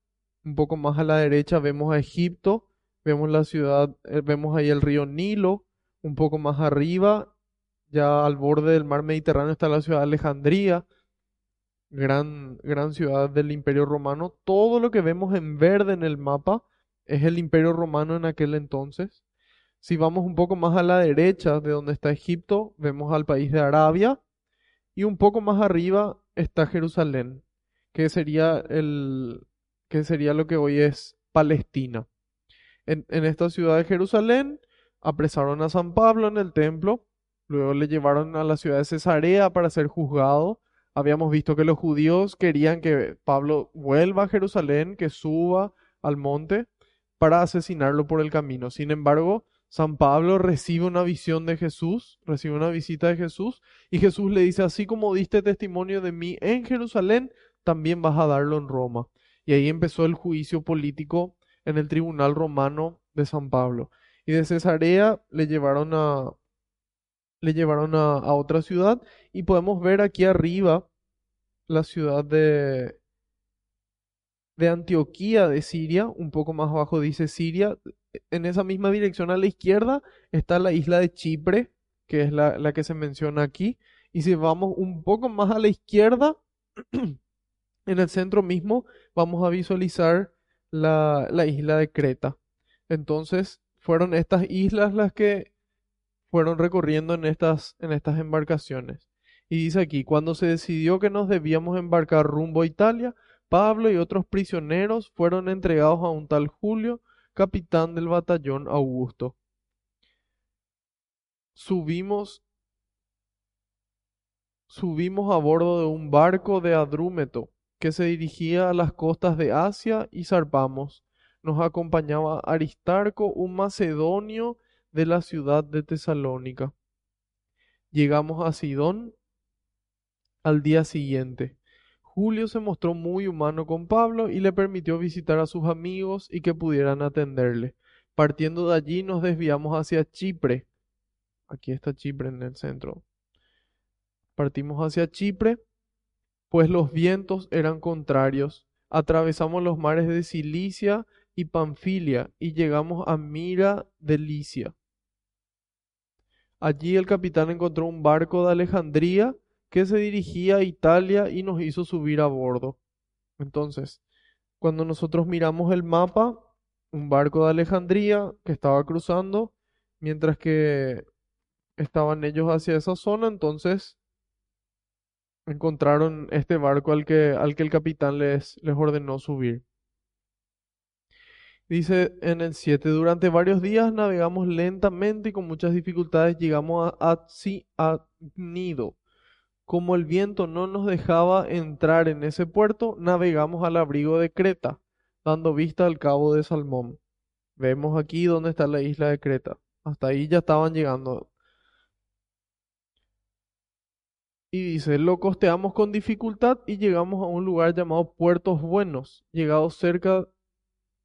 Speaker 1: un poco más a la derecha vemos a Egipto, vemos la ciudad, eh, vemos ahí el río Nilo, un poco más arriba, ya al borde del mar Mediterráneo está la ciudad de Alejandría gran, gran ciudad del Imperio Romano. Todo lo que vemos en verde en el mapa es el Imperio Romano en aquel entonces. Si vamos un poco más a la derecha de donde está Egipto, vemos al país de Arabia. Y un poco más arriba está Jerusalén, que sería, el, que sería lo que hoy es Palestina. En, en esta ciudad de Jerusalén apresaron a San Pablo en el templo, luego le llevaron a la ciudad de Cesarea para ser juzgado habíamos visto que los judíos querían que Pablo vuelva a Jerusalén, que suba al monte para asesinarlo por el camino. Sin embargo, San Pablo recibe una visión de Jesús, recibe una visita de Jesús, y Jesús le dice, así como diste testimonio de mí en Jerusalén, también vas a darlo en Roma. Y ahí empezó el juicio político en el tribunal romano de San Pablo. Y de Cesarea le llevaron a, le llevaron a, otra ciudad y podemos ver aquí arriba la ciudad de, de Antioquía de Siria, un poco más abajo dice Siria. En esa misma dirección a la izquierda está la isla de Chipre, que es la, la que se menciona aquí. Y si vamos un poco más a la izquierda, en el centro mismo, vamos a visualizar la, la isla de Creta. Entonces, fueron estas islas las que fueron recorriendo en estas, en estas embarcaciones. Y dice aquí, cuando se decidió que nos debíamos embarcar rumbo a Italia, Pablo y otros prisioneros fueron entregados a un tal Julio, capitán del batallón Augusto. Subimos subimos a bordo de un barco de Adrúmeto que se dirigía a las costas de Asia y zarpamos. Nos acompañaba Aristarco, un macedonio de la ciudad de Tesalónica. Llegamos a Sidón al día siguiente. Julio se mostró muy humano con Pablo y le permitió visitar a sus amigos y que pudieran atenderle. Partiendo de allí nos desviamos hacia Chipre. Aquí está Chipre en el centro. Partimos hacia Chipre, pues los vientos eran contrarios. Atravesamos los mares de Cilicia y Panfilia y llegamos a Mira de Licia. Allí el capitán encontró un barco de Alejandría que se dirigía a Italia y nos hizo subir a bordo. Entonces, cuando nosotros miramos el mapa, un barco de Alejandría que estaba cruzando, mientras que estaban ellos hacia esa zona, entonces encontraron este barco al que, al que el capitán les, les ordenó subir. Dice en el 7, durante varios días navegamos lentamente y con muchas dificultades llegamos a, a Nido como el viento no nos dejaba entrar en ese puerto, navegamos al abrigo de Creta, dando vista al cabo de Salmón. Vemos aquí dónde está la isla de Creta. Hasta ahí ya estaban llegando. Y dice, lo costeamos con dificultad y llegamos a un lugar llamado Puertos Buenos, llegado cerca,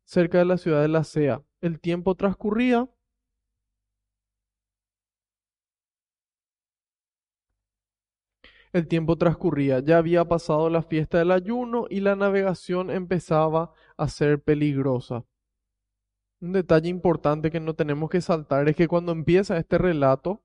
Speaker 1: cerca de la ciudad de La Sea. El tiempo transcurría. El tiempo transcurría, ya había pasado la fiesta del ayuno y la navegación empezaba a ser peligrosa. Un detalle importante que no tenemos que saltar es que cuando empieza este relato,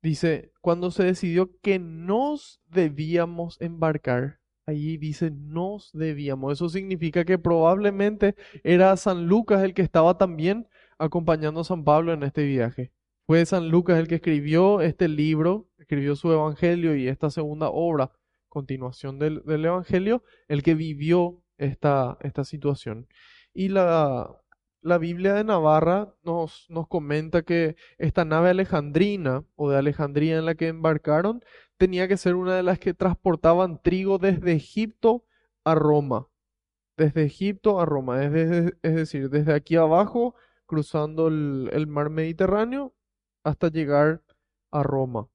Speaker 1: dice, cuando se decidió que nos debíamos embarcar, ahí dice nos debíamos. Eso significa que probablemente era San Lucas el que estaba también acompañando a San Pablo en este viaje. Fue San Lucas el que escribió este libro, escribió su Evangelio y esta segunda obra, continuación del, del Evangelio, el que vivió esta, esta situación. Y la, la Biblia de Navarra nos, nos comenta que esta nave alejandrina o de Alejandría en la que embarcaron tenía que ser una de las que transportaban trigo desde Egipto a Roma. Desde Egipto a Roma, es, es decir, desde aquí abajo, cruzando el, el mar Mediterráneo hasta llegar a Roma.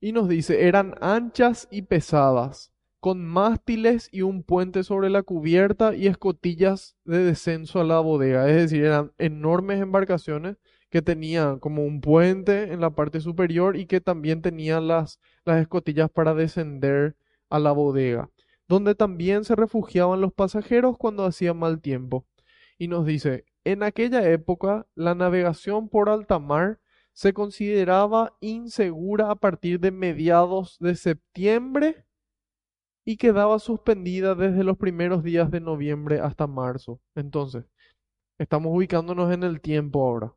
Speaker 1: Y nos dice, eran anchas y pesadas con mástiles y un puente sobre la cubierta y escotillas de descenso a la bodega. Es decir, eran enormes embarcaciones que tenían como un puente en la parte superior y que también tenían las, las escotillas para descender a la bodega, donde también se refugiaban los pasajeros cuando hacía mal tiempo. Y nos dice, en aquella época la navegación por alta mar se consideraba insegura a partir de mediados de septiembre y quedaba suspendida desde los primeros días de noviembre hasta marzo. Entonces, estamos ubicándonos en el tiempo ahora.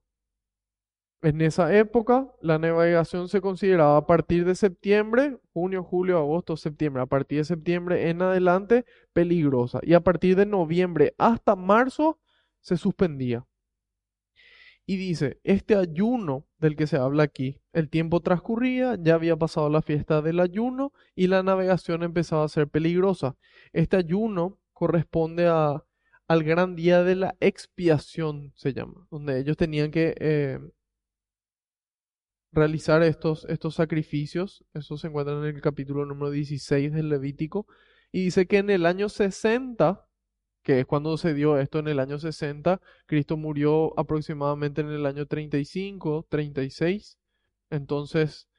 Speaker 1: En esa época, la navegación se consideraba a partir de septiembre, junio, julio, agosto, septiembre, a partir de septiembre en adelante, peligrosa. Y a partir de noviembre hasta marzo, se suspendía. Y dice, este ayuno del que se habla aquí, el tiempo transcurría, ya había pasado la fiesta del ayuno y la navegación empezaba a ser peligrosa. Este ayuno corresponde al gran día de la expiación, se llama, donde ellos tenían que eh, realizar estos, estos sacrificios. Eso se encuentra en el capítulo número 16 del Levítico. Y dice que en el año 60 que es cuando se dio esto en el año 60. Cristo murió aproximadamente en el año 35, 36. Entonces,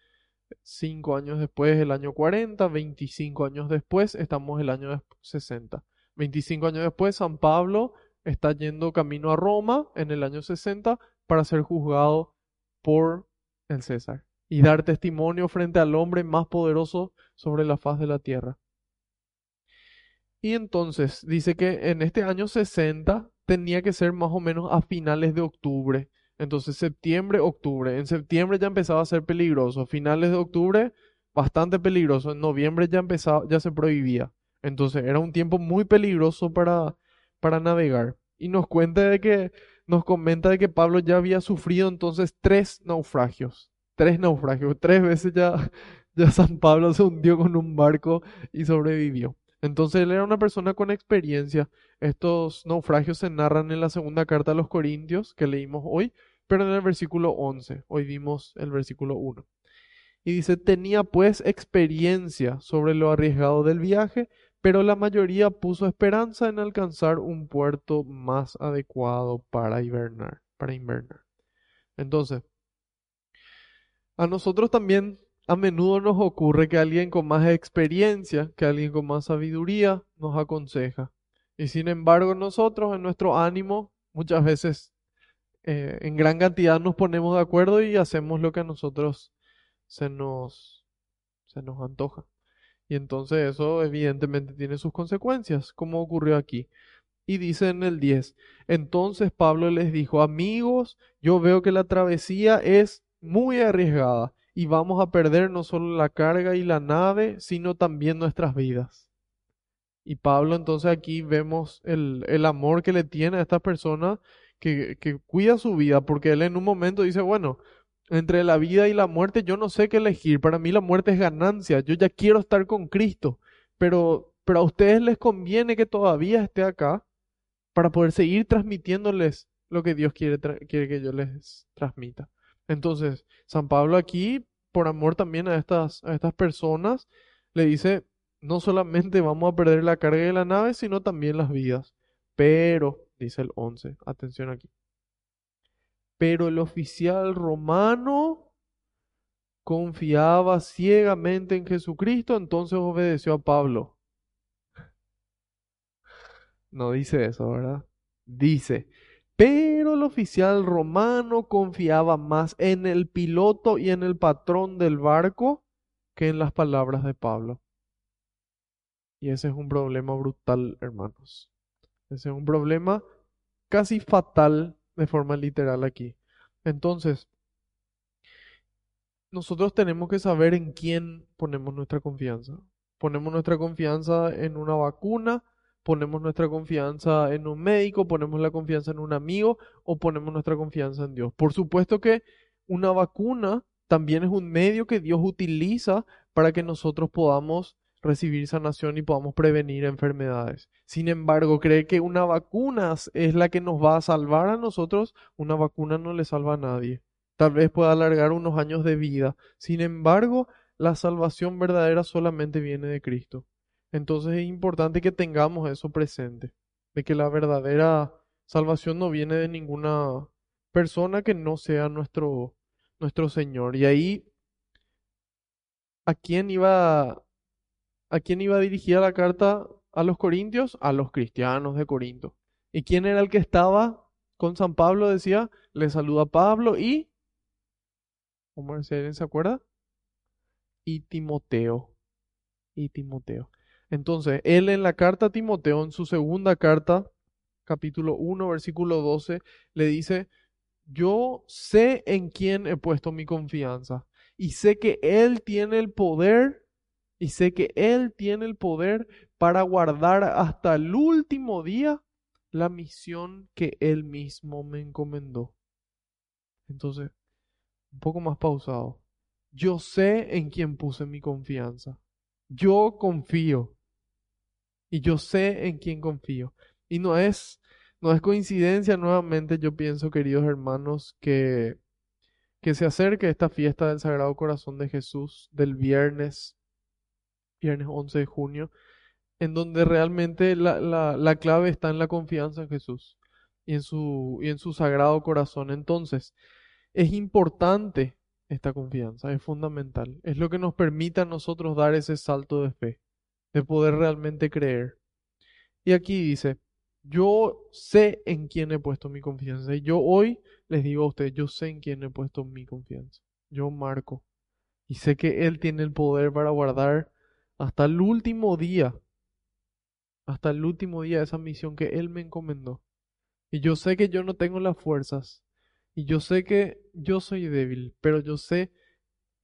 Speaker 1: cinco años después, el año 40, 25 años después, estamos el año 60. 25 años después, San Pablo está yendo camino a Roma en el año 60 para ser juzgado por el César y dar testimonio frente al hombre más poderoso sobre la faz de la tierra. Y entonces dice que en este año 60 tenía que ser más o menos a finales de octubre. Entonces septiembre, octubre. En septiembre ya empezaba a ser peligroso. Finales de octubre, bastante peligroso. En noviembre ya empezaba, ya se prohibía. Entonces era un tiempo muy peligroso para, para navegar. Y nos cuenta de que, nos comenta de que Pablo ya había sufrido entonces tres naufragios. Tres naufragios. Tres veces ya, ya San Pablo se hundió con un barco y sobrevivió. Entonces él era una persona con experiencia. Estos naufragios se narran en la segunda carta a los Corintios que leímos hoy, pero en el versículo 11. Hoy vimos el versículo 1. Y dice, tenía pues experiencia sobre lo arriesgado del viaje, pero la mayoría puso esperanza en alcanzar un puerto más adecuado para hibernar, para invernar. Entonces, a nosotros también a menudo nos ocurre que alguien con más experiencia, que alguien con más sabiduría nos aconseja. Y sin embargo nosotros en nuestro ánimo muchas veces eh, en gran cantidad nos ponemos de acuerdo y hacemos lo que a nosotros se nos, se nos antoja. Y entonces eso evidentemente tiene sus consecuencias, como ocurrió aquí. Y dice en el 10, entonces Pablo les dijo, amigos, yo veo que la travesía es muy arriesgada y vamos a perder no solo la carga y la nave, sino también nuestras vidas. Y Pablo entonces aquí vemos el, el amor que le tiene a esta persona que, que, cuida su vida, porque él en un momento dice, bueno, entre la vida y la muerte, yo no sé qué elegir. Para mí la muerte es ganancia. Yo ya quiero estar con Cristo, pero, pero a ustedes les conviene que todavía esté acá para poder seguir transmitiéndoles lo que Dios quiere, quiere que yo les transmita. Entonces, San Pablo aquí, por amor también a estas, a estas personas, le dice, no solamente vamos a perder la carga de la nave, sino también las vidas. Pero, dice el 11, atención aquí. Pero el oficial romano confiaba ciegamente en Jesucristo, entonces obedeció a Pablo. No dice eso, ¿verdad? Dice, pero el oficial romano confiaba más en el piloto y en el patrón del barco que en las palabras de Pablo. Y ese es un problema brutal, hermanos. Ese es un problema casi fatal de forma literal aquí. Entonces, nosotros tenemos que saber en quién ponemos nuestra confianza. Ponemos nuestra confianza en una vacuna, ponemos nuestra confianza en un médico, ponemos la confianza en un amigo o ponemos nuestra confianza en Dios. Por supuesto que una vacuna también es un medio que Dios utiliza para que nosotros podamos recibir sanación y podamos prevenir enfermedades. Sin embargo, cree que una vacuna es la que nos va a salvar a nosotros, una vacuna no le salva a nadie. Tal vez pueda alargar unos años de vida. Sin embargo, la salvación verdadera solamente viene de Cristo. Entonces es importante que tengamos eso presente, de que la verdadera salvación no viene de ninguna persona que no sea nuestro, nuestro Señor. Y ahí, ¿a quién iba ¿A quién iba dirigida la carta a los corintios? A los cristianos de Corinto. ¿Y quién era el que estaba con San Pablo? Decía, le saluda Pablo y... ¿Cómo se acuerda? Y Timoteo. Y Timoteo. Entonces, él en la carta a Timoteo, en su segunda carta, capítulo 1, versículo 12, le dice, yo sé en quién he puesto mi confianza y sé que Él tiene el poder y sé que Él tiene el poder para guardar hasta el último día la misión que Él mismo me encomendó. Entonces, un poco más pausado. Yo sé en quién puse mi confianza. Yo confío. Y yo sé en quién confío. Y no es, no es coincidencia nuevamente, yo pienso, queridos hermanos, que, que se acerque esta fiesta del Sagrado Corazón de Jesús del viernes viernes 11 de junio, en donde realmente la, la, clave está en la confianza en Jesús y en, su, y en su sagrado corazón. Entonces, es importante esta confianza, es fundamental. Es lo que nos permite a nosotros dar ese salto de fe, de poder realmente creer. Y aquí dice, yo sé en quién he puesto mi confianza. Y yo hoy les digo a ustedes, yo sé en quién he puesto mi confianza. Yo marco. Y sé que Él tiene el poder para guardar hasta el último día, hasta el último día esa misión que Él me encomendó. Y yo sé que yo no tengo las fuerzas, y yo sé que yo soy débil, pero yo sé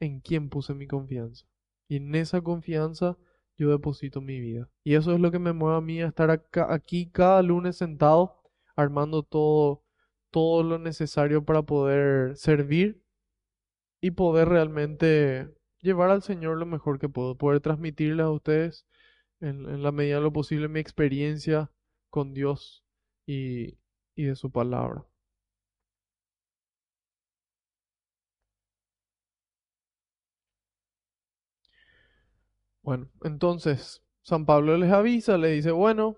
Speaker 1: en quién puse mi confianza. Y en esa confianza yo deposito mi vida. Y eso es lo que me mueve a mí a estar acá, aquí cada lunes sentado, armando todo, todo lo necesario para poder servir y poder realmente llevar al Señor lo mejor que puedo, poder transmitirle a ustedes en, la medida de lo posible mi experiencia con Dios y, y de su palabra. Bueno, entonces San Pablo les avisa, le dice, bueno,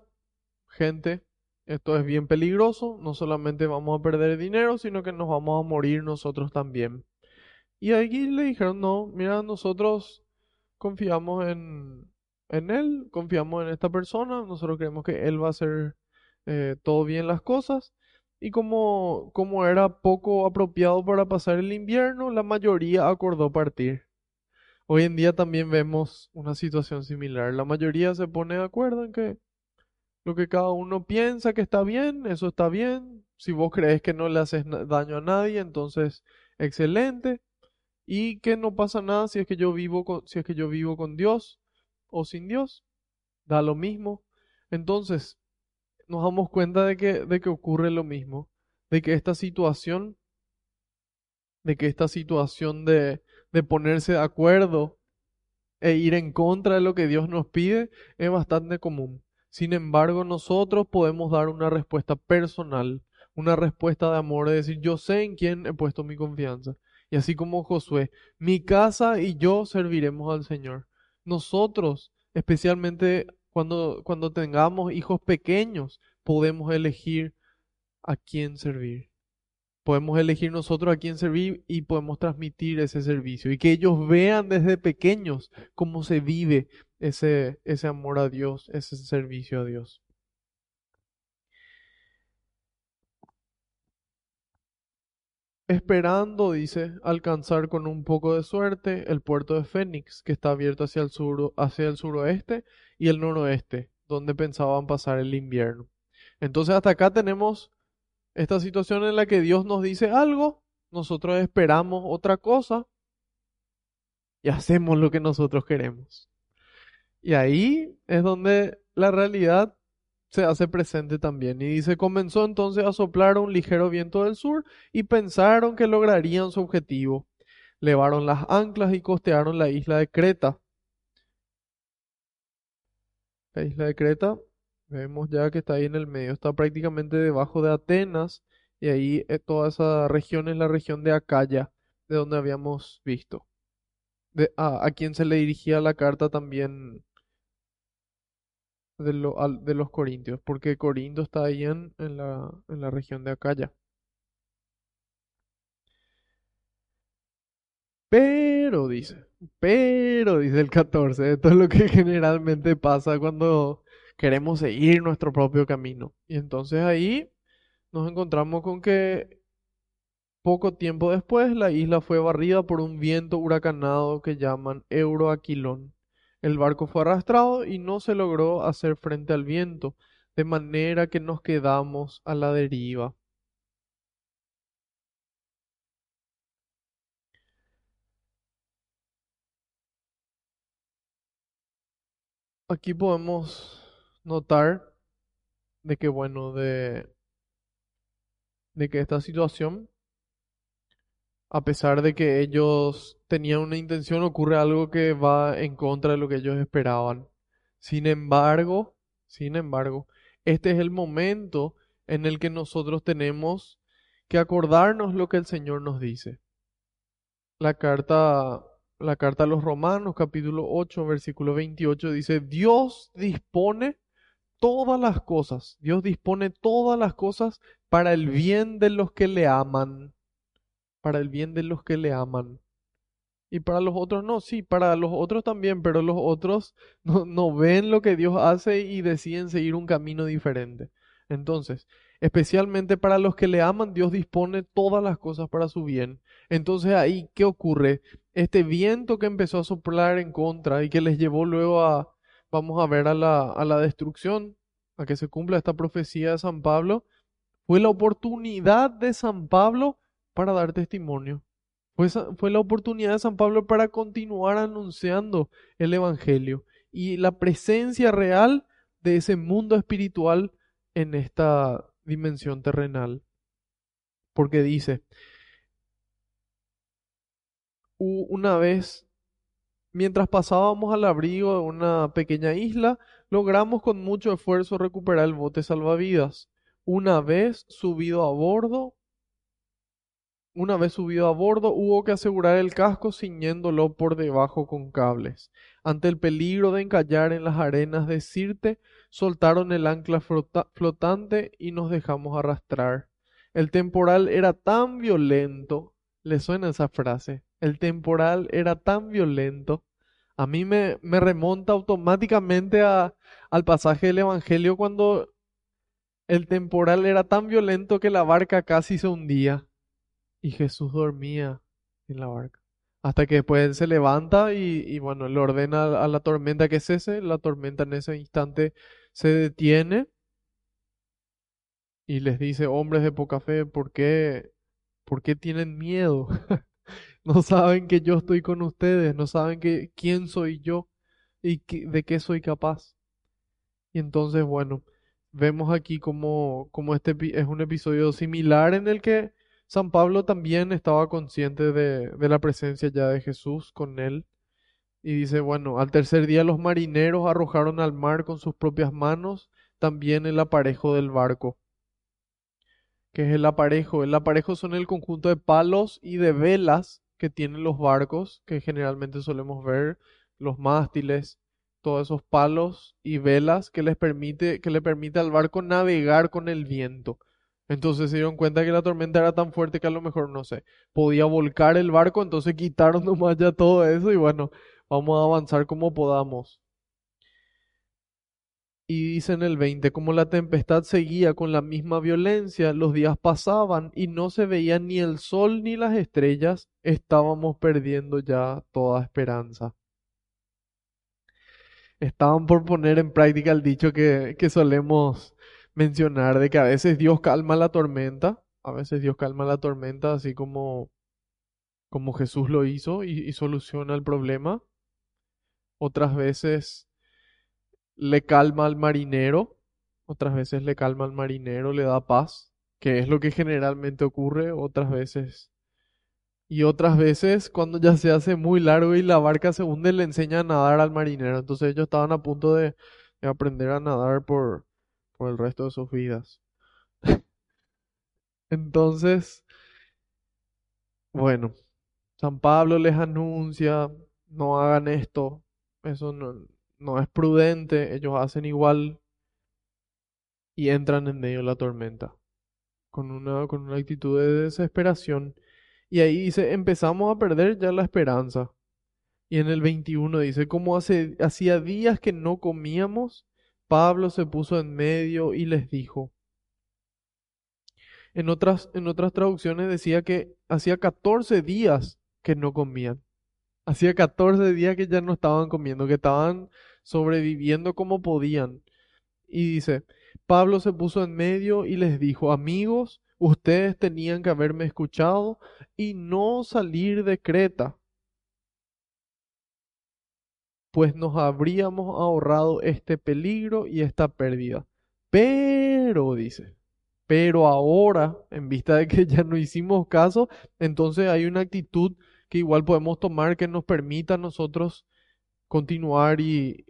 Speaker 1: gente, esto es bien peligroso, no solamente vamos a perder dinero, sino que nos vamos a morir nosotros también. Y allí le dijeron, no, mira, nosotros confiamos en, en él, confiamos en esta persona, nosotros creemos que él va a hacer eh, todo bien las cosas. Y como, como era poco apropiado para pasar el invierno, la mayoría acordó partir. Hoy en día también vemos una situación similar. La mayoría se pone de acuerdo en que lo que cada uno piensa que está bien, eso está bien. Si vos crees que no le haces daño a nadie, entonces excelente y que no pasa nada si es que yo vivo con, si es que yo vivo con Dios o sin Dios, da lo mismo. Entonces, nos damos cuenta de que, de que ocurre lo mismo, de que esta situación de que esta situación de, de ponerse de acuerdo e ir en contra de lo que Dios nos pide es bastante común. Sin embargo, nosotros podemos dar una respuesta personal, una respuesta de amor, de decir, yo sé en quién he puesto mi confianza. Y así como Josué, mi casa y yo serviremos al Señor. Nosotros, especialmente cuando, cuando tengamos hijos pequeños, podemos elegir a quién servir. Podemos elegir nosotros a quién servir y podemos transmitir ese servicio y que ellos vean desde pequeños cómo se vive ese, ese amor a Dios, ese servicio a Dios. Esperando, dice, alcanzar con un poco de suerte el puerto de Fénix, que está abierto hacia el sur, hacia el suroeste y el noroeste, donde pensaban pasar el invierno. Entonces hasta acá tenemos esta situación en la que Dios nos dice algo, nosotros esperamos otra cosa y hacemos lo que nosotros queremos. Y ahí es donde la realidad se hace presente también. Y dice, comenzó entonces a soplar un ligero viento del sur y pensaron que lograrían su objetivo. Levaron las anclas y costearon la isla de Creta. La isla de Creta Vemos ya que está ahí en el medio, está prácticamente debajo de Atenas y ahí eh, toda esa región es la región de Acaya, de donde habíamos visto. De, a quien se le dirigía la carta también de, de los corintios, porque Corinto está ahí en, en, la, en la región de Acaya. Pero dice, pero dice el 14, esto es lo que generalmente pasa cuando queremos seguir nuestro propio camino. Y entonces ahí nos encontramos con que poco tiempo después la isla fue barrida por un viento huracanado que llaman Euroaquilón. El barco fue arrastrado y no se logró hacer frente al viento, de manera que nos quedamos a la deriva. Aquí podemos notar de que, bueno, de, de que esta situación, a pesar de que ellos tenían una intención, ocurre algo que va en contra de lo que ellos esperaban. Sin embargo, sin embargo, este es el momento en el que nosotros tenemos que acordarnos lo que el Señor nos dice. La carta, la carta a los Romanos, capítulo 8, versículo 28, dice, Dios dispone todas las cosas, Dios dispone todas las cosas para el bien de los que le aman, para el bien de los que le aman. Y para los otros no, sí, para los otros también, pero los otros no, no ven lo que Dios hace y deciden seguir un camino diferente. Entonces, especialmente para los que le aman, Dios dispone todas las cosas para su bien. Entonces ahí, ¿qué ocurre? Este viento que empezó a soplar en contra y que les llevó luego a, vamos a ver a la, a la destrucción, a que se cumpla esta profecía de San Pablo, fue la oportunidad de San Pablo para dar testimonio. Fue, fue la oportunidad de San Pablo para continuar anunciando el Evangelio y la presencia real de ese mundo espiritual en esta dimensión terrenal. Porque dice, una vez Mientras pasábamos al abrigo de una pequeña isla, logramos con mucho esfuerzo recuperar el bote salvavidas. Una vez subido a bordo, una vez subido a bordo, hubo que asegurar el casco ciñéndolo por debajo con cables. Ante el peligro de encallar en las arenas de Sirte, soltaron el ancla flotante y nos dejamos arrastrar. El temporal era tan violento, ¿le suena esa frase? el temporal era tan violento, a mí me, me remonta automáticamente a, al pasaje del Evangelio cuando el temporal era tan violento que la barca casi se hundía y Jesús dormía en la barca. Hasta que después él se levanta y, y bueno, le ordena a la tormenta que cese, la tormenta en ese instante se detiene y les dice, hombres de poca fe, ¿por qué, por qué tienen miedo? No saben que yo estoy con ustedes, no saben que, quién soy yo y de qué soy capaz. Y entonces, bueno, vemos aquí como, como este es un episodio similar en el que San Pablo también estaba consciente de, de la presencia ya de Jesús con él. Y dice, bueno, al tercer día los marineros arrojaron al mar con sus propias manos también el aparejo del barco. ¿Qué es el aparejo? El aparejo son el conjunto de palos y de velas que tienen los barcos, que generalmente solemos ver, los mástiles, todos esos palos y velas que les permite, que le permite al barco navegar con el viento. Entonces se dieron cuenta que la tormenta era tan fuerte que a lo mejor, no sé, podía volcar el barco, entonces quitaron nomás ya todo eso y bueno, vamos a avanzar como podamos. Y dice en el 20, como la tempestad seguía con la misma violencia, los días pasaban y no se veía ni el sol ni las estrellas, estábamos perdiendo ya toda esperanza. Estaban por poner en práctica el dicho que, que solemos mencionar de que a veces Dios calma la tormenta, a veces Dios calma la tormenta así como, como Jesús lo hizo y, y soluciona el problema. Otras veces le calma al marinero, otras veces le calma al marinero, le da paz, que es lo que generalmente ocurre, otras veces. Y otras veces, cuando ya se hace muy largo y la barca se hunde, le enseña a nadar al marinero. Entonces ellos estaban a punto de, de aprender a nadar por, por el resto de sus vidas. Entonces, bueno, San Pablo les anuncia, no hagan esto, eso no, no es prudente, ellos hacen igual y entran en medio de la tormenta, con una, con una actitud de desesperación. Y ahí dice, empezamos a perder ya la esperanza. Y en el 21 dice, como hace, hacía días que no comíamos, Pablo se puso en medio y les dijo. En otras, en otras traducciones decía que hacía 14 días que no comían. Hacía 14 días que ya no estaban comiendo, que estaban sobreviviendo como podían. Y dice, Pablo se puso en medio y les dijo, amigos, ustedes tenían que haberme escuchado y no salir de Creta, pues nos habríamos ahorrado este peligro y esta pérdida. Pero, dice, pero ahora, en vista de que ya no hicimos caso, entonces hay una actitud que igual podemos tomar que nos permita a nosotros continuar y,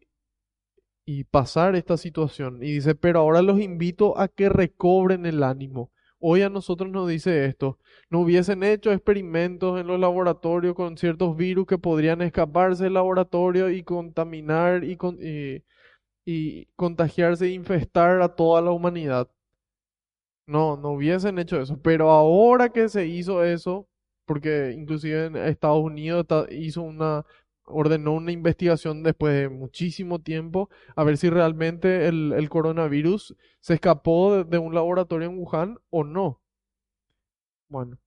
Speaker 1: y pasar esta situación. Y dice, pero ahora los invito a que recobren el ánimo. Hoy a nosotros nos dice esto, no hubiesen hecho experimentos en los laboratorios con ciertos virus que podrían escaparse del laboratorio y contaminar y, y, y contagiarse e infestar a toda la humanidad. No, no hubiesen hecho eso. Pero ahora que se hizo eso, porque inclusive en Estados Unidos hizo una ordenó una investigación después de muchísimo tiempo a ver si realmente el, coronavirus se escapó de, un laboratorio en Wuhan o no. Bueno,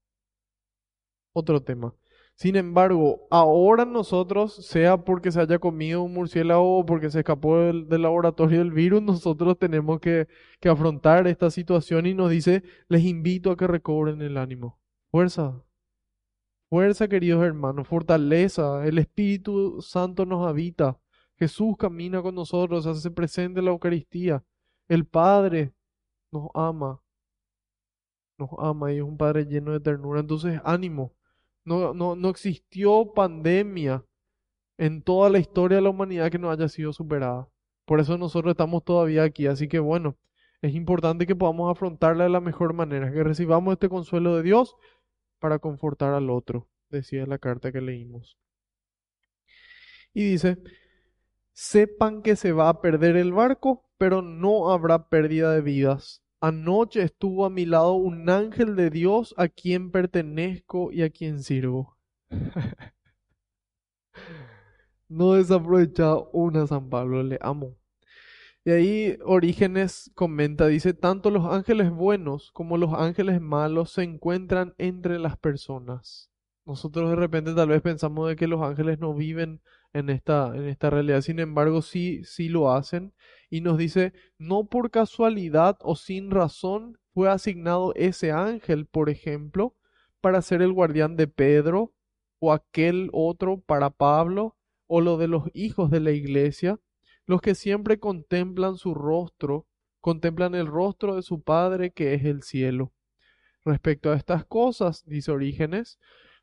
Speaker 1: otro tema. Sin embargo, ahora nosotros, sea porque se haya comido un murciélago o porque se escapó del, del laboratorio del virus, nosotros tenemos que, que afrontar esta situación y nos dice, les invito a que recobren el ánimo. Fuerza, Fuerza, queridos hermanos, fortaleza, el Espíritu Santo nos habita. Jesús camina con nosotros, hace presente la Eucaristía. El Padre nos ama, nos ama y es un Padre lleno de ternura. Entonces, ánimo. No, no, no existió pandemia en toda la historia de la humanidad que no haya sido superada. Por eso nosotros estamos todavía aquí. Así que bueno, es importante que podamos afrontarla de la mejor manera, que recibamos este consuelo de Dios para confortar al otro, decía la carta que leímos. Y dice, sepan que se va a perder el barco, pero no habrá pérdida de vidas. Anoche estuvo a mi lado un ángel de Dios a quien pertenezco y a quien sirvo. no desaprovechado una San Pablo, le amo. Y ahí Orígenes comenta, dice, tanto los ángeles buenos como los ángeles malos se encuentran entre las personas. Nosotros de repente tal vez pensamos de que los ángeles no viven en esta, en esta realidad, sin embargo sí, sí lo hacen. Y nos dice, no por casualidad o sin razón fue asignado ese ángel, por ejemplo, para ser el guardián de Pedro, o aquel otro para Pablo, o lo de los hijos de la iglesia los que siempre contemplan su rostro, contemplan el rostro de su Padre que es el cielo. Respecto a estas cosas, dice Orígenes,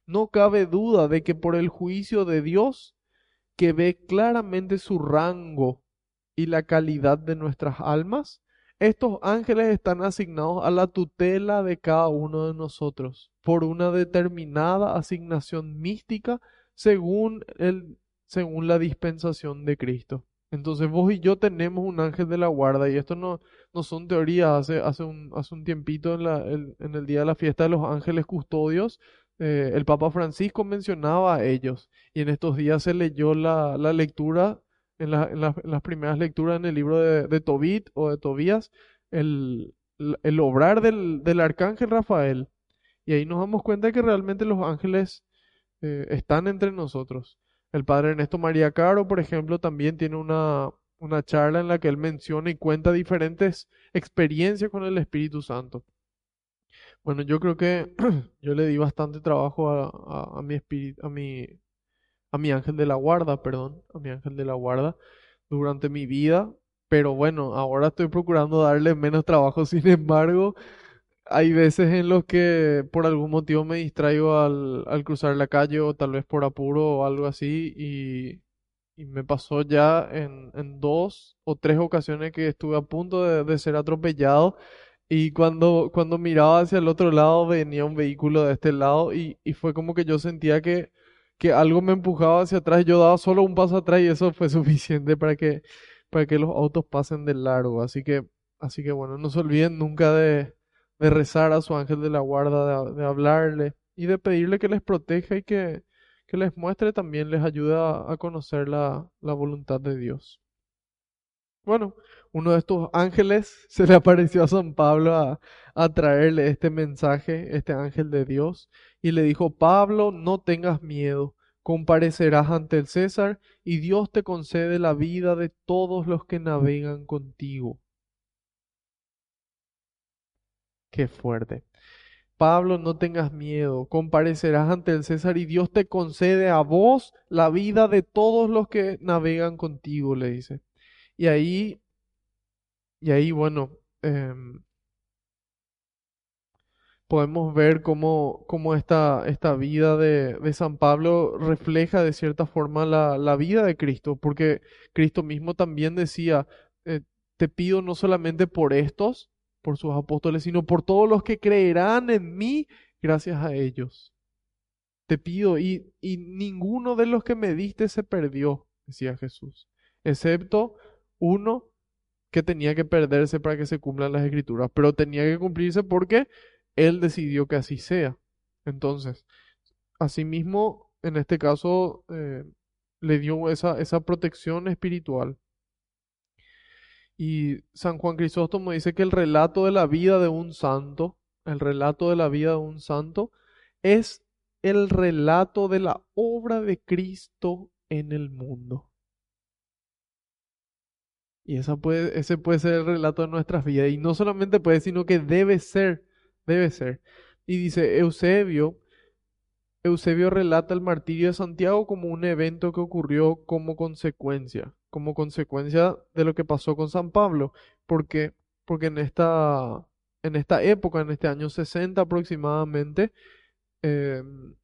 Speaker 1: no cabe duda de que por el juicio de Dios, que ve claramente su rango y la calidad de nuestras almas, estos ángeles están asignados a la tutela de cada uno de nosotros por una determinada asignación mística según, el, según la dispensación de Cristo. Entonces vos y yo tenemos un ángel de la guarda y esto no, no son teorías. Hace, hace, un, hace un tiempito en, la, el, en el día de la fiesta de los ángeles custodios, eh, el Papa Francisco mencionaba a ellos y en estos días se leyó la, la lectura en, las primeras lecturas en el libro de, Tobit o de Tobías, el, el obrar del, del, arcángel Rafael. Y ahí nos damos cuenta que realmente los ángeles eh, están entre nosotros. El padre Ernesto María Caro, por ejemplo, también tiene una, una charla en la que él menciona y cuenta diferentes experiencias con el Espíritu Santo. Bueno, yo creo que yo le di bastante trabajo a, a mi espíritu, a mi a mi ángel de la guarda, perdón, a mi ángel de la guarda durante mi vida, pero bueno, ahora estoy procurando darle menos trabajo, sin embargo, hay veces en los que por algún motivo me distraigo al, al cruzar la calle o tal vez por apuro o algo así y, y me pasó ya en, dos o tres ocasiones que estuve a punto de, de ser atropellado y cuando, cuando miraba hacia el otro lado venía un vehículo de este lado y, y fue como que yo sentía que que algo me empujaba hacia atrás, yo daba solo un paso atrás y eso fue suficiente para que, para que los autos pasen de largo. Así que, así que bueno, no se olviden nunca de, de rezar a su ángel de la guarda, de, hablarle y de pedirle que les proteja y que, que les muestre también, les ayude a, conocer la, la voluntad de Dios. Bueno, uno de estos ángeles se le apareció a San Pablo a, a, traerle este mensaje, este ángel de Dios, y le dijo, Pablo, no tengas miedo, comparecerás ante el César, y Dios te concede la vida de todos los que navegan contigo. Qué fuerte. Pablo, no tengas miedo, comparecerás ante el César y Dios te concede a vos la vida de todos los que navegan contigo, le dice. Y ahí, y ahí, bueno, em, podemos ver cómo, cómo esta, esta vida de, de, San Pablo refleja de cierta forma la, la, vida de Cristo, porque Cristo mismo también decía, eh, te pido no solamente por estos, por sus apóstoles, sino por todos los que creerán en mí gracias a ellos. Te pido, y, y ninguno de los que me diste se perdió, decía Jesús, excepto uno que tenía que perderse para que se cumplan las escrituras, pero tenía que cumplirse porque Él decidió que así sea. Entonces, asimismo, en este caso, eh, le dio esa, esa protección espiritual. Y San Juan Crisóstomo dice que el relato de la vida de un santo, el relato de la vida de un santo, es el relato de la obra de Cristo en el mundo. Y esa puede, ese puede ser el relato de nuestras vidas. Y no solamente puede, sino que debe ser, debe ser. Y dice Eusebio, Eusebio relata el martirio de Santiago como un evento que ocurrió como consecuencia, como consecuencia de lo que pasó con San Pablo. Porque, porque en esta, en esta época, en este año 60 aproximadamente, em,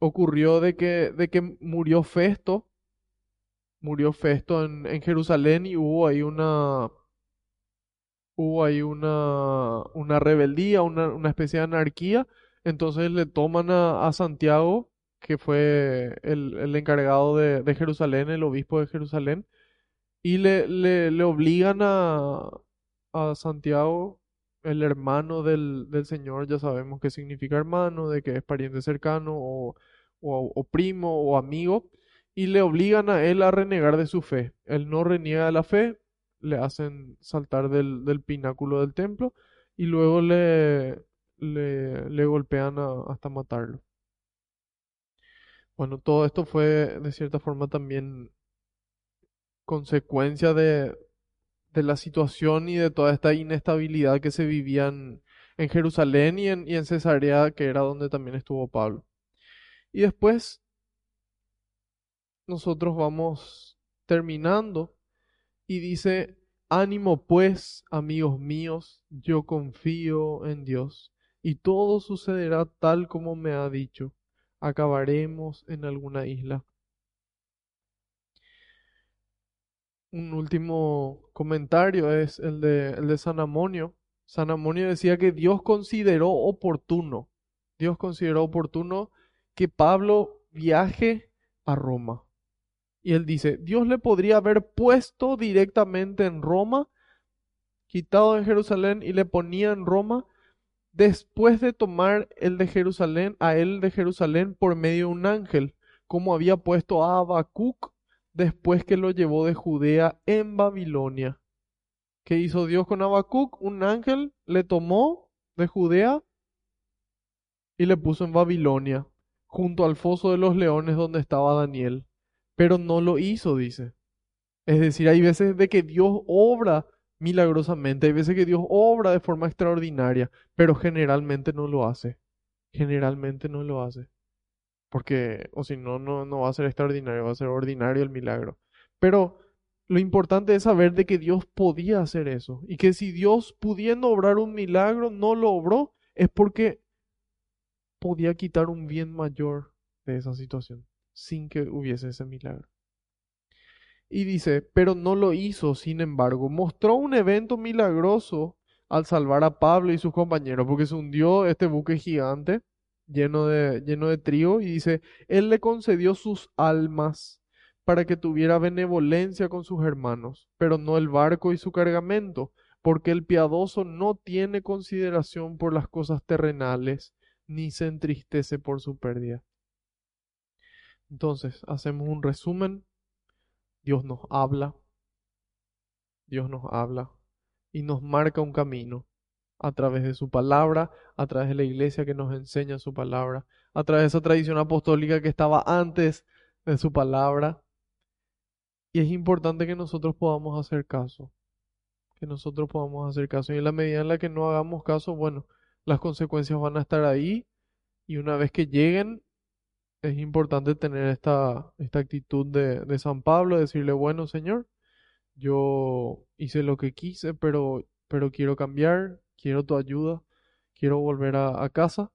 Speaker 1: ocurrió de que, de que murió Festo murió Festo en, en Jerusalén y hubo ahí una hubo ahí una, una rebeldía, una, una especie de anarquía. Entonces le toman a Santiago, que fue el, el encargado de, de, Jerusalén, el obispo de Jerusalén, y le, le, le obligan a, a Santiago, el hermano del, del Señor, ya sabemos qué significa hermano, de que es pariente cercano o, o, primo o amigo y le obligan a él a renegar de su fe. Él no reniega de la fe, le hacen saltar del, del pináculo del templo y luego le, le, le golpean hasta matarlo. Bueno, todo esto fue de cierta forma también consecuencia de, de la situación y de toda esta inestabilidad que se vivían en Jerusalén y en, y en Cesarea, que era donde también estuvo Pablo. Y después nosotros vamos terminando y dice, ánimo pues, amigos míos, yo confío en Dios. y todo sucederá tal como me ha dicho. Acabaremos en alguna isla. Un último comentario es el de, el de San Amonio. San Amonio decía que Dios consideró oportuno, Dios consideró oportuno que Pablo viaje a Roma. Y él dice, Dios le podría haber puesto directamente en Roma, quitado de Jerusalén y le ponía en Roma, después de tomar el de Jerusalén, a él de Jerusalén por medio de un ángel, como había puesto a Habacuc después que lo llevó de Judea en Babilonia. ¿Qué hizo Dios con Habacuc? Un ángel le tomó de Judea y le puso en Babilonia, junto al foso de los leones donde estaba Daniel. Pero no lo hizo, dice. Es decir, hay veces de que Dios obra milagrosamente, hay veces que Dios obra de forma extraordinaria, pero generalmente no lo hace. Generalmente no lo hace. Porque, o si no, no, no va a ser extraordinario, va a ser ordinario el milagro. Pero lo importante es saber de que Dios podía hacer eso y que si Dios pudiendo obrar un milagro no lo obró, es porque podía quitar un bien mayor de esa situación sin que hubiese ese milagro. Y dice, pero no lo hizo, sin embargo, mostró un evento milagroso al salvar a Pablo y sus compañeros, porque se hundió este buque gigante lleno de, lleno de trigo, y dice, Él le concedió sus almas para que tuviera benevolencia con sus hermanos, pero no el barco y su cargamento, porque el piadoso no tiene consideración por las cosas terrenales, ni se entristece por su pérdida. Entonces, hacemos un resumen. Dios nos habla. Dios nos habla y nos marca un camino a través de su palabra, a través de la iglesia que nos enseña su palabra, a través de esa tradición apostólica que estaba antes de su palabra. Y es importante que nosotros podamos hacer caso, que nosotros podamos hacer caso. Y en la medida en la que no hagamos caso, bueno, las consecuencias van a estar ahí y una vez que lleguen, es importante tener esta, esta actitud de, de San Pablo, decirle, bueno, Señor, yo hice lo que quise, pero, pero quiero cambiar, quiero tu ayuda, quiero volver a, a casa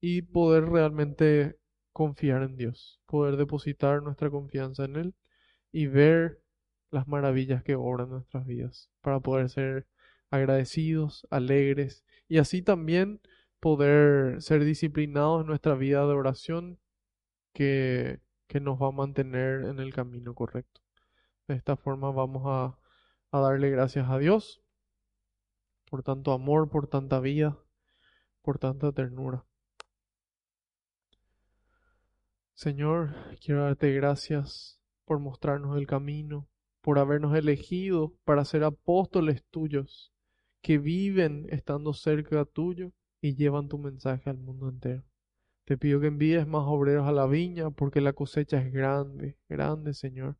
Speaker 1: y poder realmente confiar en Dios, poder depositar nuestra confianza en Él y ver las maravillas que obran nuestras vidas, para poder ser agradecidos, alegres y así también poder ser disciplinados en nuestra vida de oración que, nos va a mantener en el camino correcto. De esta forma vamos a, a darle gracias a Dios por tanto amor, por tanta vida, por tanta ternura. Señor, quiero darte gracias por mostrarnos el camino, por habernos elegido para ser apóstoles tuyos, que viven estando cerca tuyo y llevan tu mensaje al mundo entero. Te pido que envíes más obreros a la viña, porque la cosecha es grande, grande, Señor,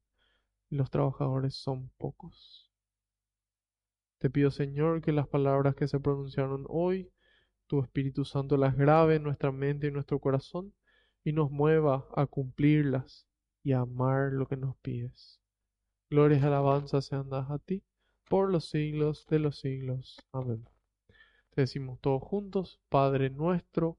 Speaker 1: y los trabajadores son pocos. Te pido, Señor, que las palabras que se pronunciaron hoy, tu Espíritu Santo las grabe en nuestra mente y nuestro corazón y nos mueva a cumplirlas y a amar lo que nos pides. Gloria y alabanza sean dadas a ti por los siglos de los siglos. Amén. Te decimos todos juntos, Padre nuestro,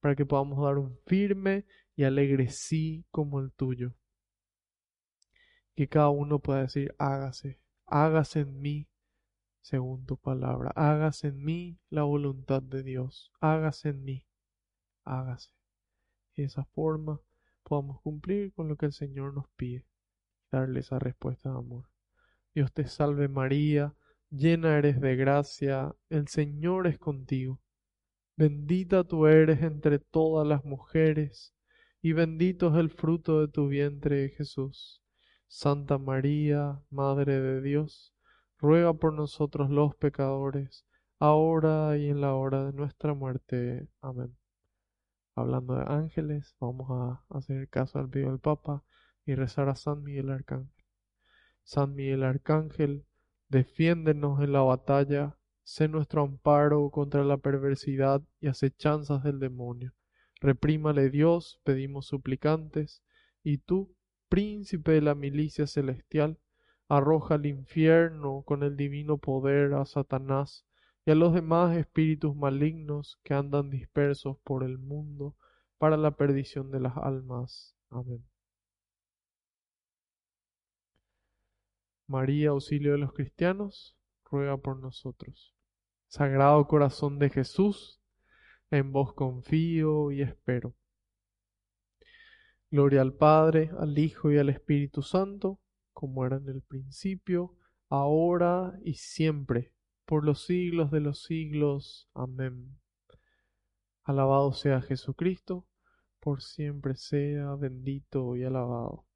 Speaker 1: para que podamos dar un firme y alegre sí como el tuyo. Que cada uno pueda decir, hágase, hágase en mí según tu palabra, hágase en mí la voluntad de Dios, hágase en mí, hágase. De esa forma podamos cumplir con lo que el Señor nos pide, darle esa respuesta de amor. Dios te salve María, llena eres de gracia, el Señor es contigo. Bendita tú eres entre todas las mujeres, y bendito es el fruto de tu vientre, Jesús. Santa María, Madre de Dios, ruega por nosotros los pecadores, ahora y en la hora de nuestra muerte. Amén. hablando de ángeles, vamos a hacer caso al pedido del Papa y rezar a San Miguel Arcángel. San Miguel Arcángel, defiéndenos en la batalla, sé nuestro amparo contra la perversidad y acechanzas del demonio. Reprímale Dios, pedimos suplicantes, y tú, príncipe de la milicia celestial, arroja al infierno con el divino poder a Satanás y a los demás espíritus malignos que andan dispersos por el mundo para la perdición de las almas. Amén. María, auxilio de los cristianos, ruega por nosotros. Sagrado corazón de Jesús, en vos confío y espero. Gloria al Padre, al Hijo y al Espíritu Santo, como era en el principio, ahora y siempre, por los siglos de los siglos. Amén. Alabado sea Jesucristo, por siempre sea bendito y alabado.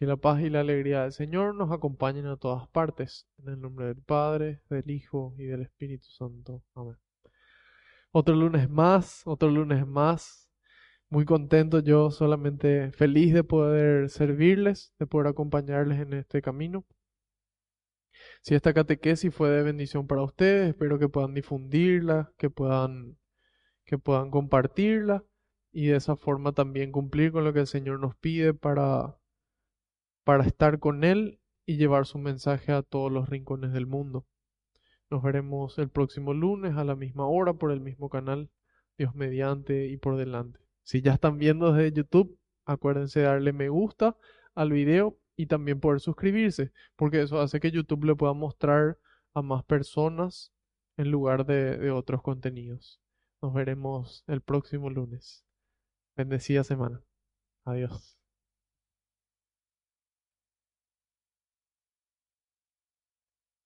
Speaker 1: Que la paz y la alegría del Señor nos acompañen a todas partes, en el nombre del Padre, del Hijo y del Espíritu Santo. Amén. Otro lunes más, otro lunes más. Muy contento yo, solamente feliz de poder servirles, de poder acompañarles en este camino. Si esta catequesis fue de bendición para ustedes, espero que puedan difundirla, que puedan, que puedan compartirla y de esa forma también cumplir con lo que el Señor nos pide para para estar con Él y llevar su mensaje a todos los rincones del mundo. Nos veremos el próximo lunes a la misma hora por el mismo canal, Dios mediante y por delante. Si ya están viendo desde YouTube, acuérdense de darle me gusta al video y también poder suscribirse, porque eso hace que YouTube le pueda mostrar a más personas en lugar de, de otros contenidos. Nos veremos el próximo lunes. Bendecida semana. Adiós.